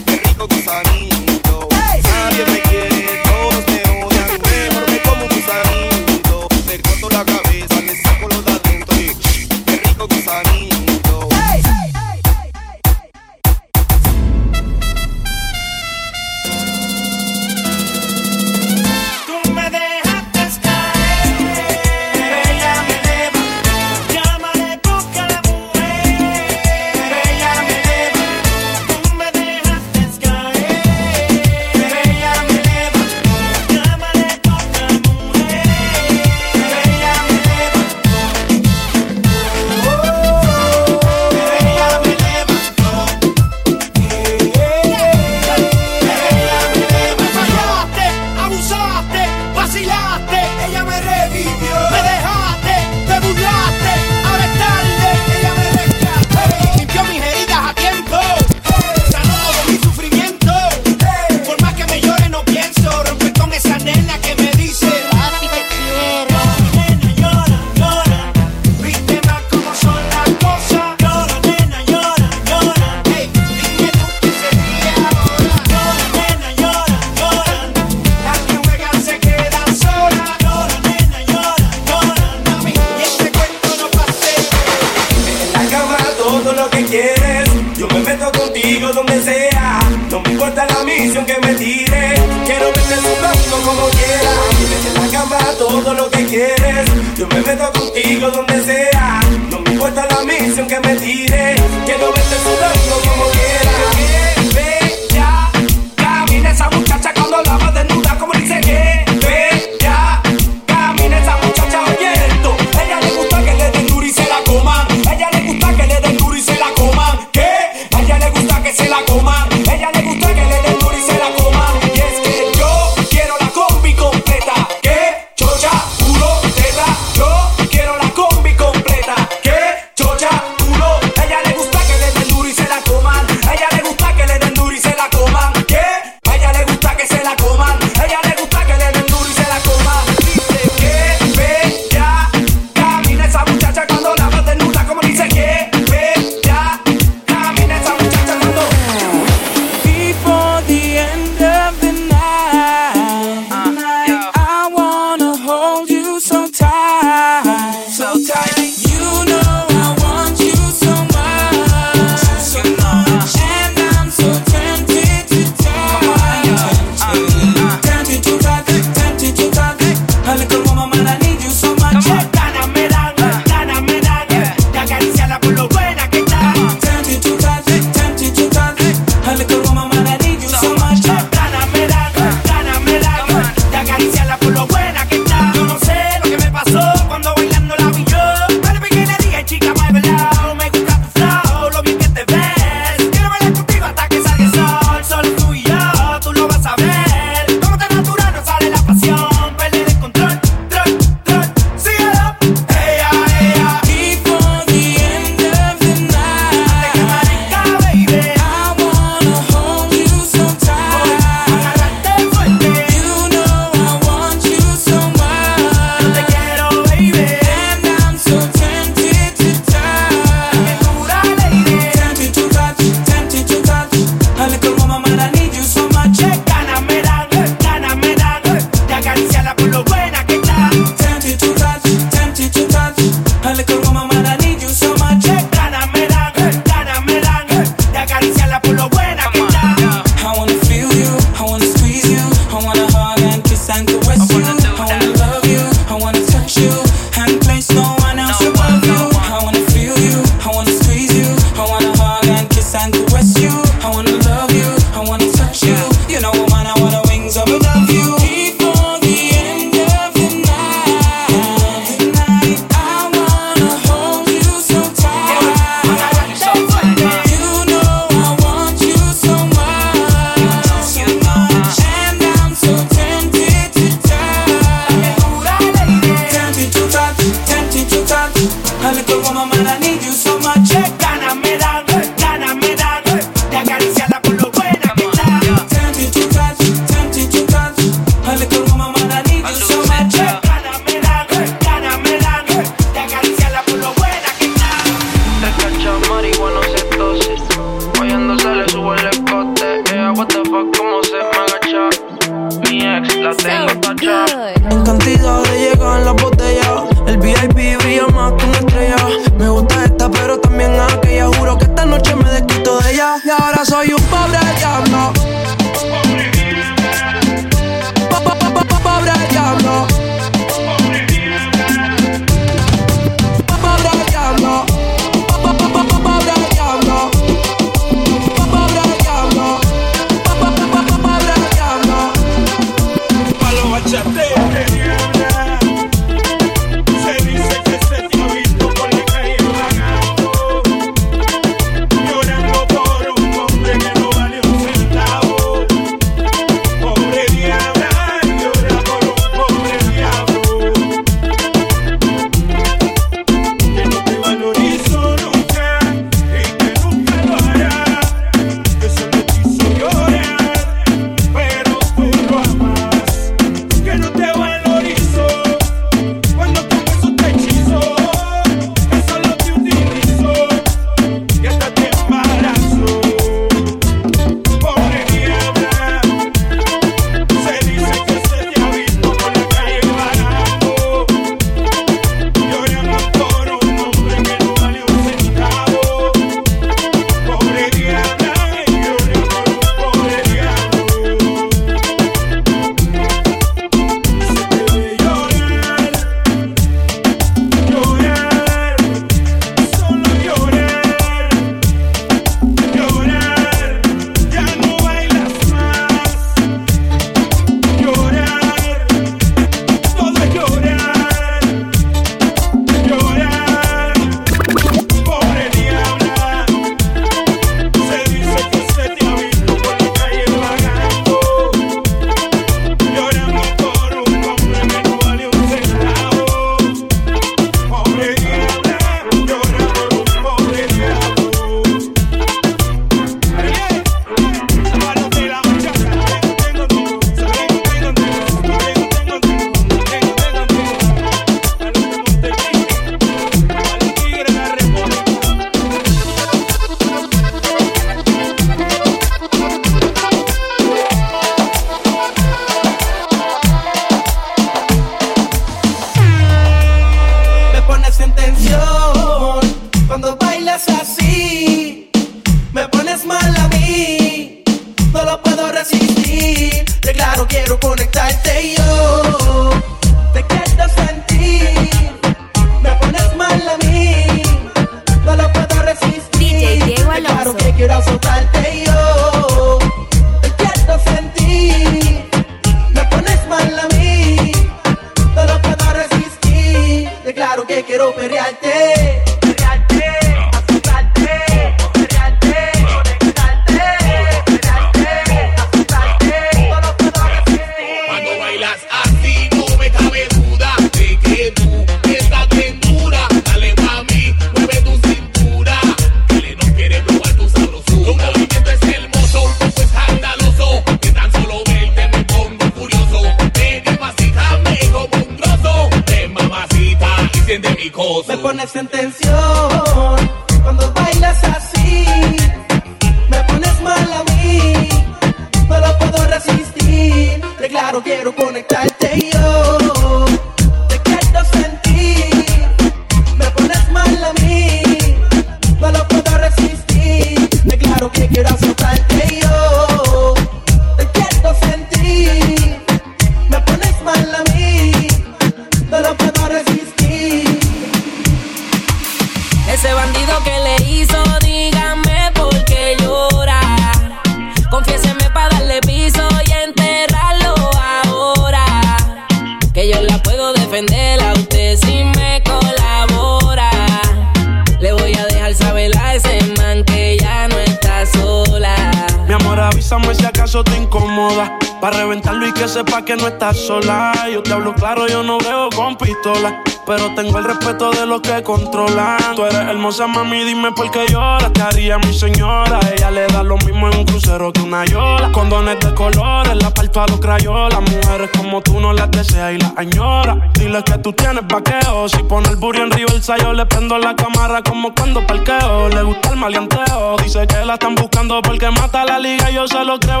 Sayo, le prendo la cámara como cuando parqueo. Le gusta el maleanteo. Dice que la están buscando porque mata la liga. Yo se lo creo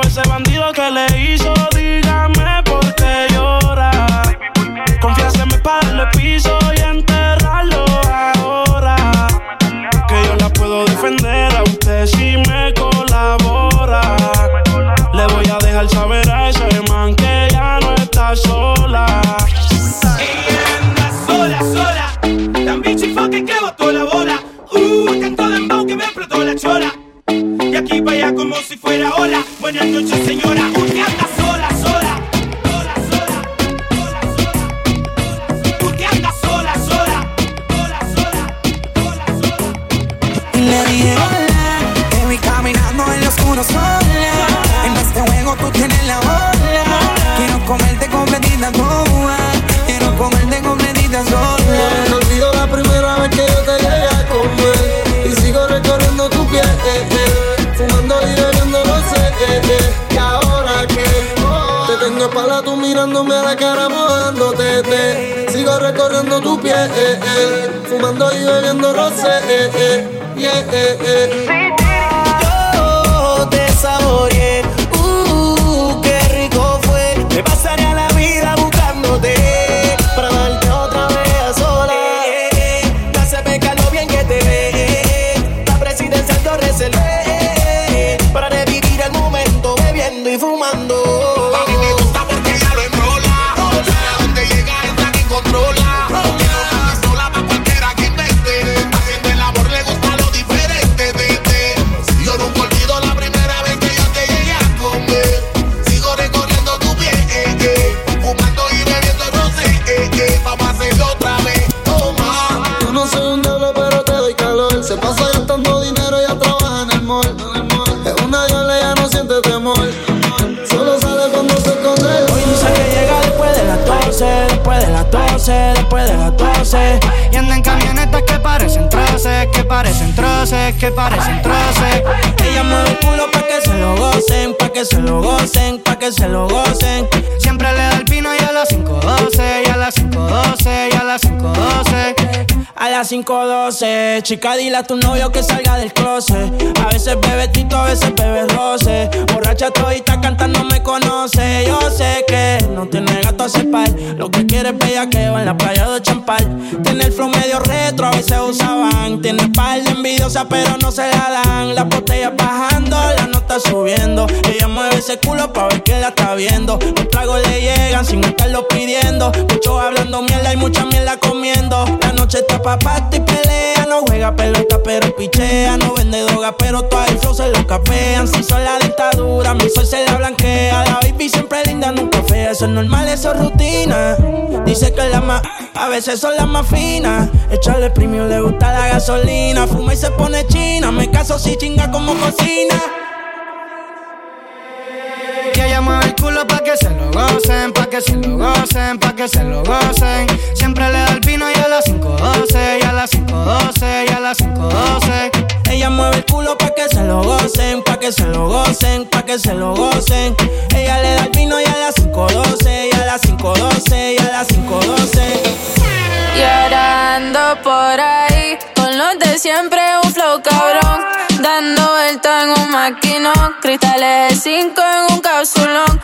que parecen troces. Ella mueve el culo pa' que se lo gocen, pa' que se lo gocen, pa' que se lo gocen. Siempre le da el pino y a las 5.12, y a las 5.12, y a las 5.12. Las 5.12, chica, dile a tu novio que salga del closet. A veces bebe tito, a veces bebe roce. Borracha todita cantando me conoce. Yo sé que no tiene gato a par. Lo que quiere es bellaqueo en la playa de Champal. Tiene el flow medio retro, a veces usaban. Tiene par de envidiosa, pero no se la dan. La botella bajando, la nota subiendo. Ella mueve ese culo pa' ver que la está viendo. Los tragos le llegan sin estarlo pidiendo. Muchos hablando mierda y mucha mierda comiendo. La noche está pa' party y pelea. No juega pelota, pero pichea. No vende droga, pero todo el flow se lo capean. Si son la dictadura, mi sol se la blanquea. La baby siempre linda, nunca fea. Eso es normal, eso es rutina. Dice que la más, a veces son las más finas. Echarle premio, le gusta la gasolina. Fuma y se pone china. Me caso si chinga como cocina. Ella mueve el culo pa' que se lo gocen, pa' que se lo gocen, pa' que se lo gocen. Siempre le da el vino y a las 5.12, y a las 5.12, y a las 5.12. Ella mueve el culo pa' que se lo gocen, pa' que se lo gocen, pa' que se lo gocen. Ella le da el vino y a las 5.12, y a las 5.12, y a las 5.12. Llorando por ahí, con los de siempre un flow cabrón. Dando vuelta en un maquinón, cristales de 5 en un cápsulón.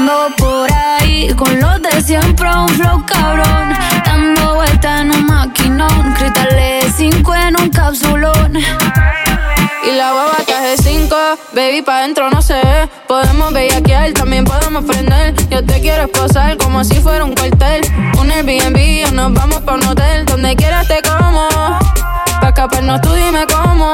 Ando por ahí, con los de siempre un flow cabrón. Dando vuelta en un maquinón, cristales de 5 en un cápsulón. Y la baba de 5, baby, pa' dentro no se ve. Podemos bellaquear, también podemos prender. Yo te quiero esposar como si fuera un cuartel. Un Airbnb o nos vamos pa' un hotel. Donde quieras te como. Pa' escaparnos tú dime cómo.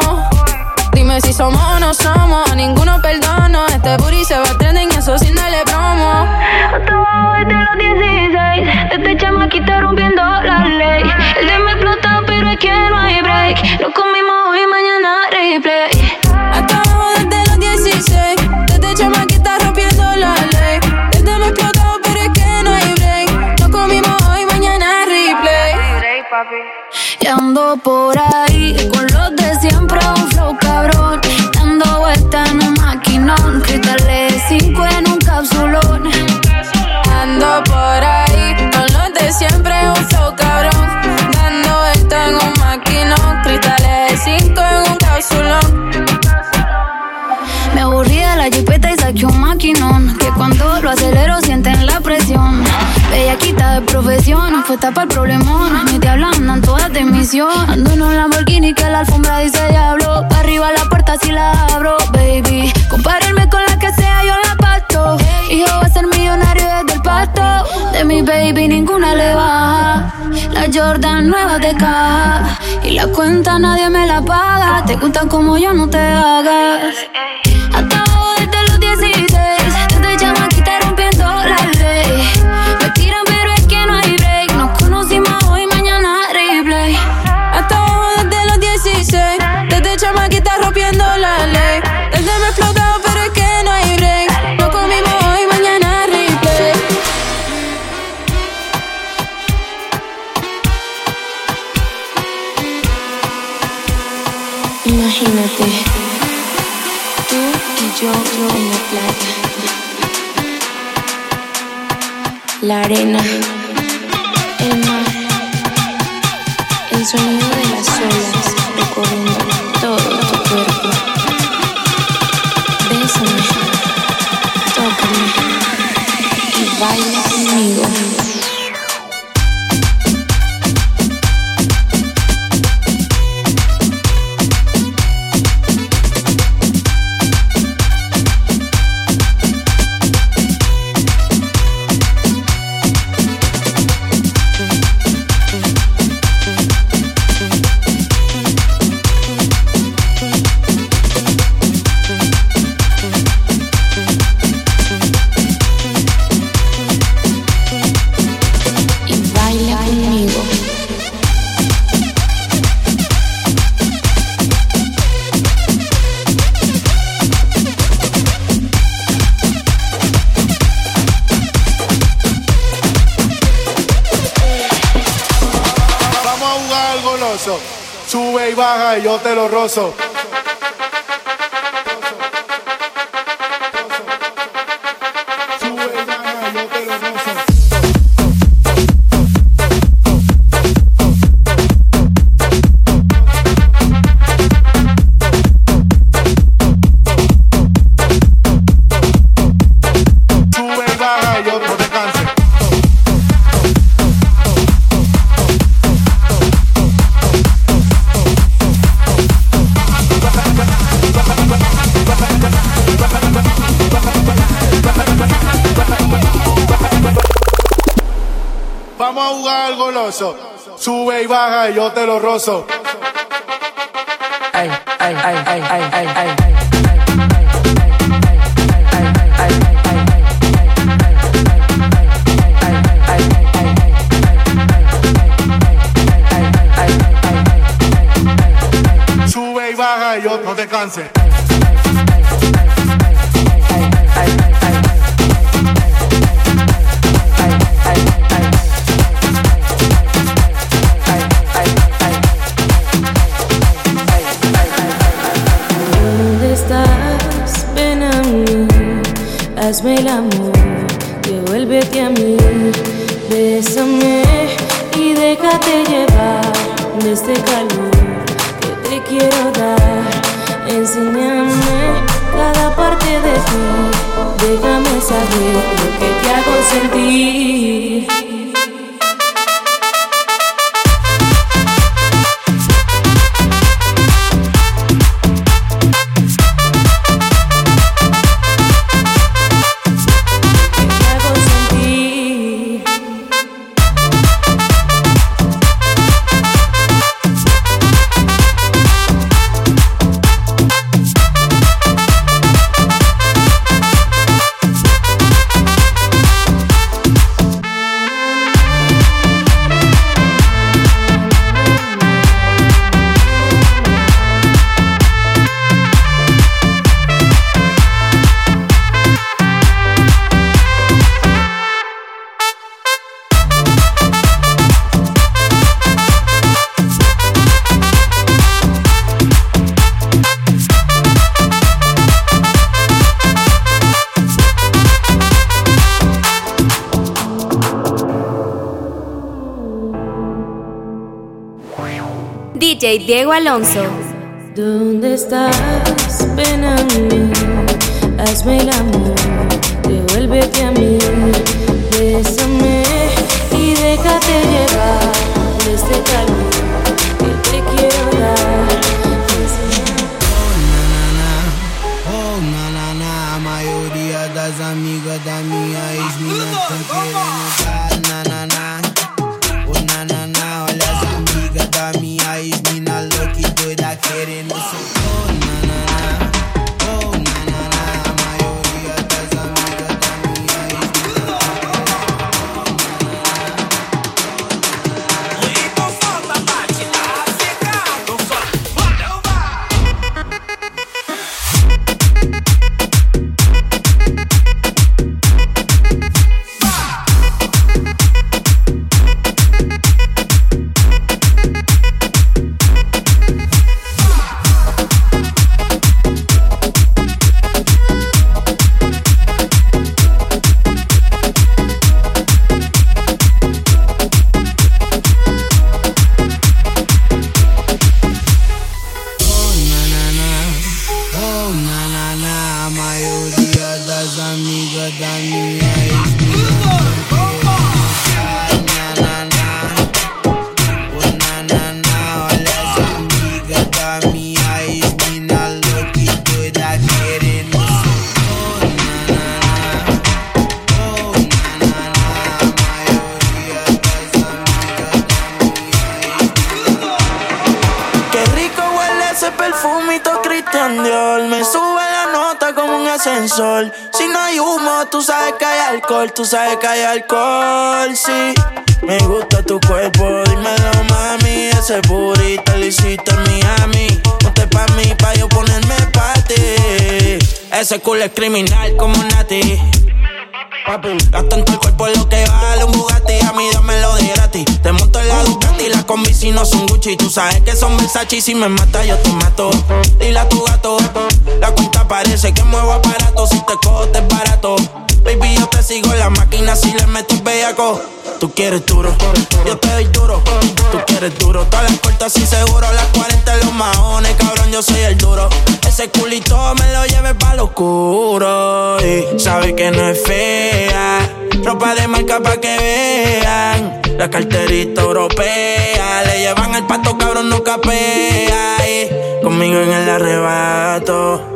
Si somos o no somos, a ninguno perdono. Este booty se va a trending, eso sin darle promo. Hasta abajo desde los 16, este chamaquito rompiendo la ley. El de me explota, pero es que no hay break. Lo comimos hoy, mañana replay. Hasta abajo desde los 16, este chamaquita rompiendo la ley. El de me explota, pero es que no hay break. Lo comimos hoy, mañana replay. Y ando por ahí con los de siempre flow cabrón. Dando vueltas en un maquinón, cristales 5 en un capsulón. Ando por ahí con los de siempre, un cabrón. Dando vueltas en un maquinón, cristales 5 en un capsulón. Me aburrí de la jipeta y saqué un maquinón. Que cuando lo acelero sienten la presión. De profesión, fue tapa el problemón. Me te hablan, todas de misión. Ando en un Lamborghini que la alfombra dice diablo. Pa' arriba la puerta si la abro, baby. Compárenme con la que sea, yo la pasto. Hijo va a ser millonario desde el pasto. De mi baby ninguna le baja. La Jordan nueva de caja. Y la cuenta nadie me la paga. Te gustan como yo, no te hagas. Hasta La arena, el mar, el sonido yo te lo rozo. Sube y baja y yo te lo rozo. Ay, ay, ay, ay, ay, ay, ay. Sube y baja y yo no te canses. Diego alcohol. Tú sabes que hay alcohol, sí. Me gusta tu cuerpo, dímelo, mami. Ese burrito lo hiciste en Miami. Ponte pa' mí, pa' yo ponerme pa' ti. Ese culo es criminal como Nati. Gasto en tu cuerpo lo que vale un Bugatti A mí dámelo de gratis Te monto en la Ducati La combi si no son Gucci Tú sabes que son Versace y Si me mata yo te mato Dile a tu gato La cuenta parece que muevo aparato Si te cojo te es barato Baby yo te sigo la máquina Si le meto bellaco Tú quieres duro, yo te doy duro. Tú quieres duro, todas las puertas y seguro. Las 40 los maones, cabrón, yo soy el duro. Ese culito me lo lleve pa' lo oscuro. Y sabe que no es fea. Ropa de marca pa' que vean. La carterita europea. Le llevan el pato, cabrón, no capea. Y conmigo en el arrebato.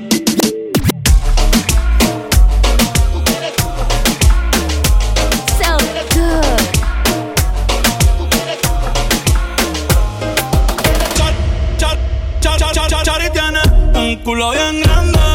Culo bien grande,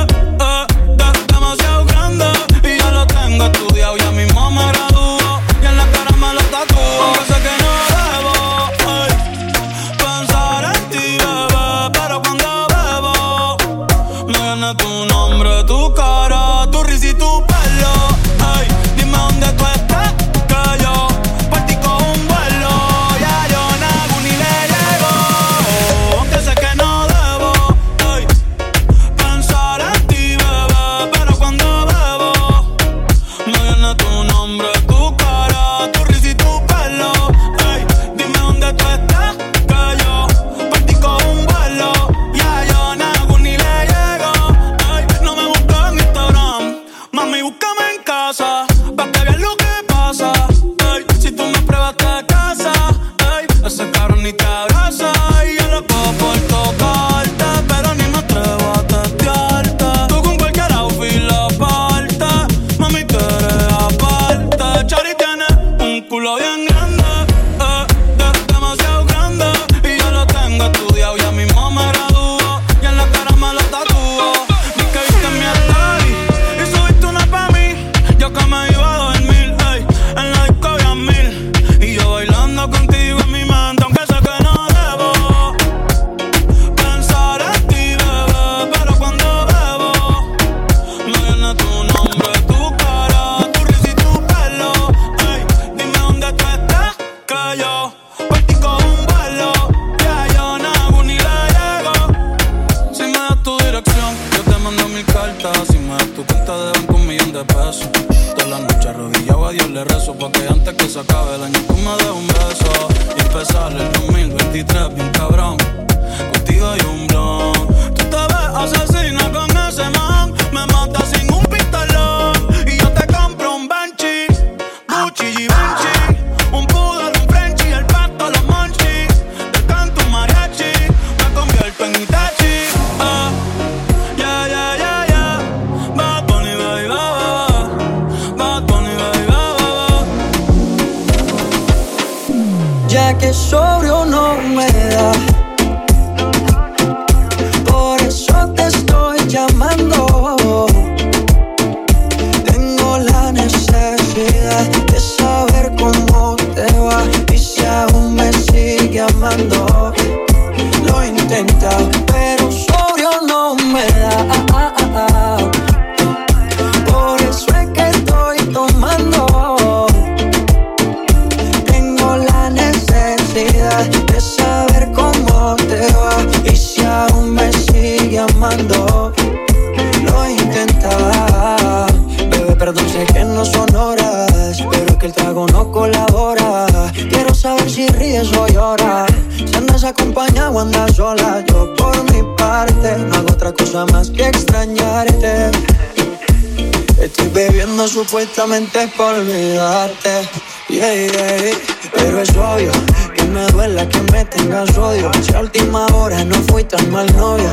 supuestamente es por olvidarte. Yeah. Pero es obvio que me duela que me tengas odio. Si última hora no fui tan mal novia.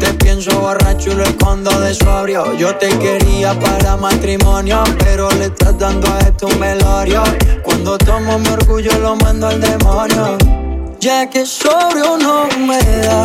Te pienso borracho y lo escondo de sobrio. Yo te quería para matrimonio, pero le estás dando a esto un velorio. Cuando tomo mi orgullo lo mando al demonio. Ya que sobrio no me da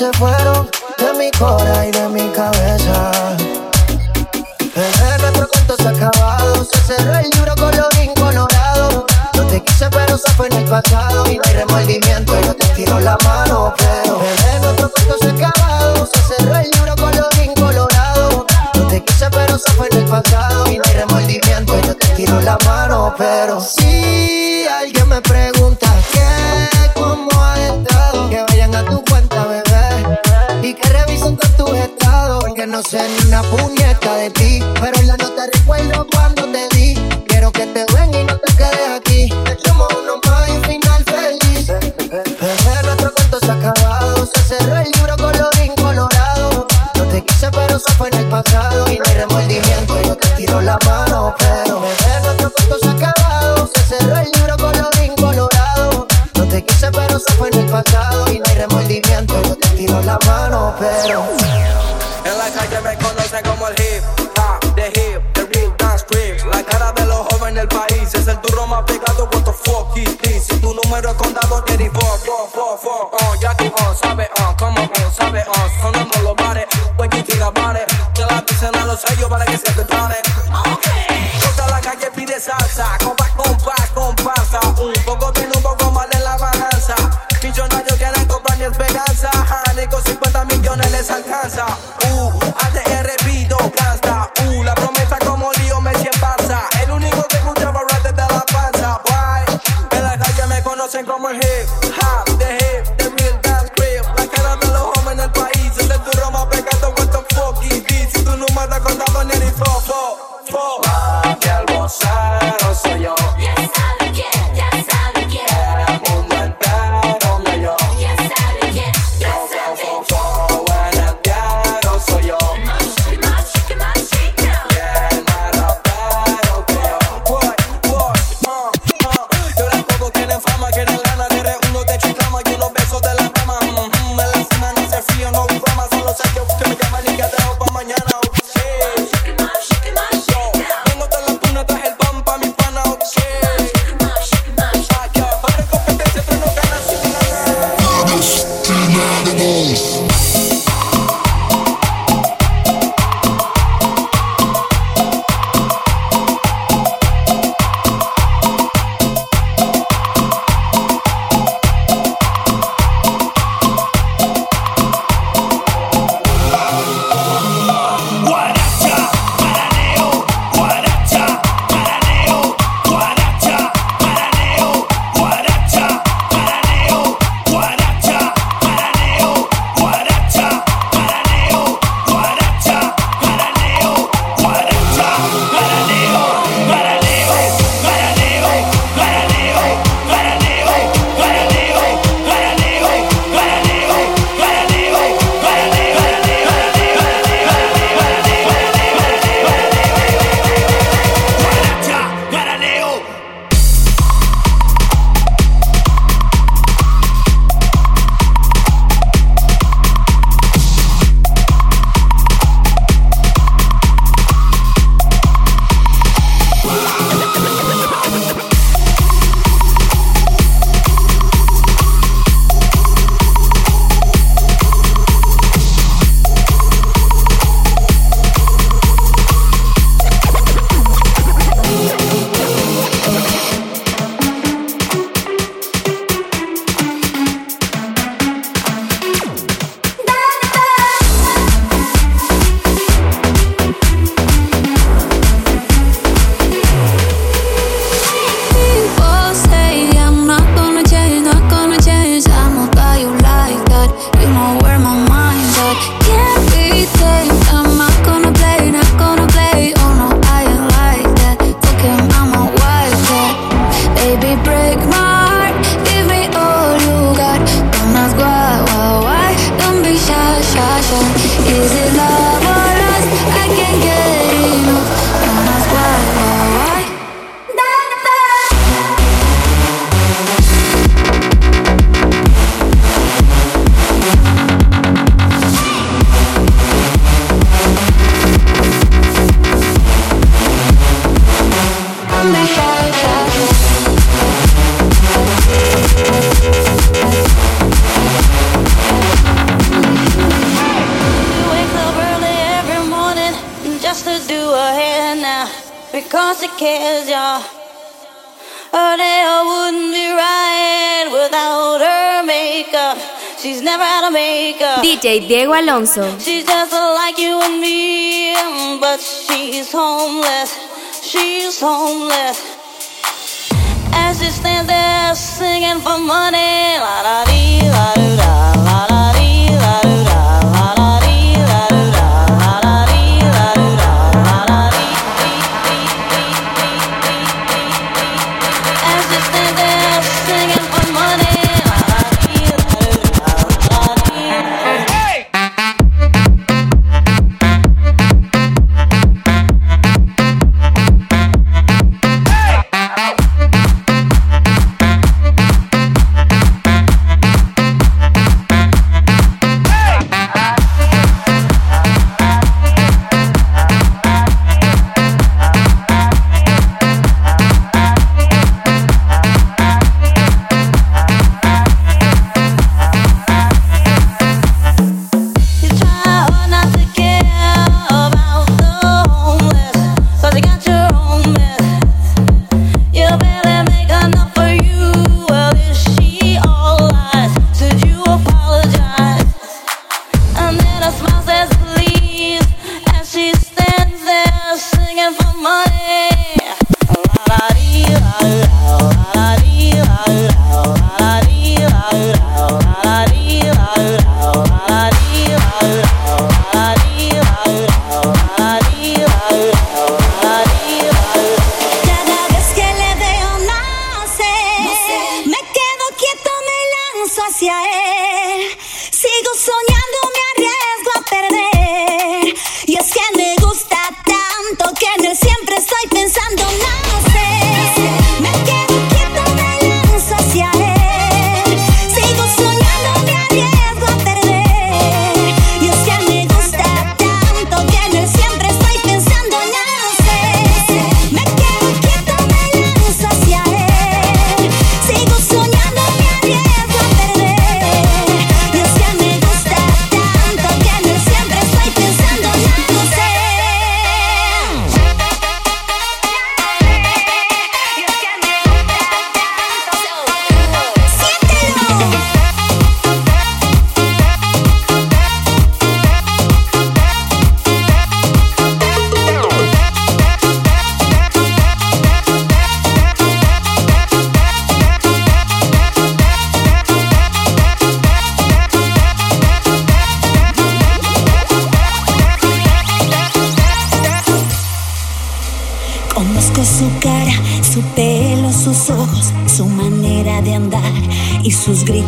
Se fueron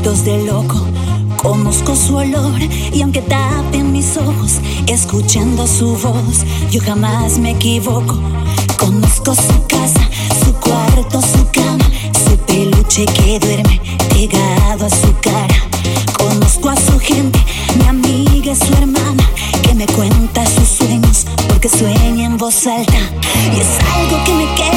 de loco. Conozco su olor y aunque tapen mis ojos, escuchando su voz, yo jamás me equivoco. Conozco su casa, su cuarto, su cama, su peluche que duerme pegado a su cara. Conozco a su gente, mi amiga su hermana, que me cuenta sus sueños porque sueña en voz alta. Y es algo que me queda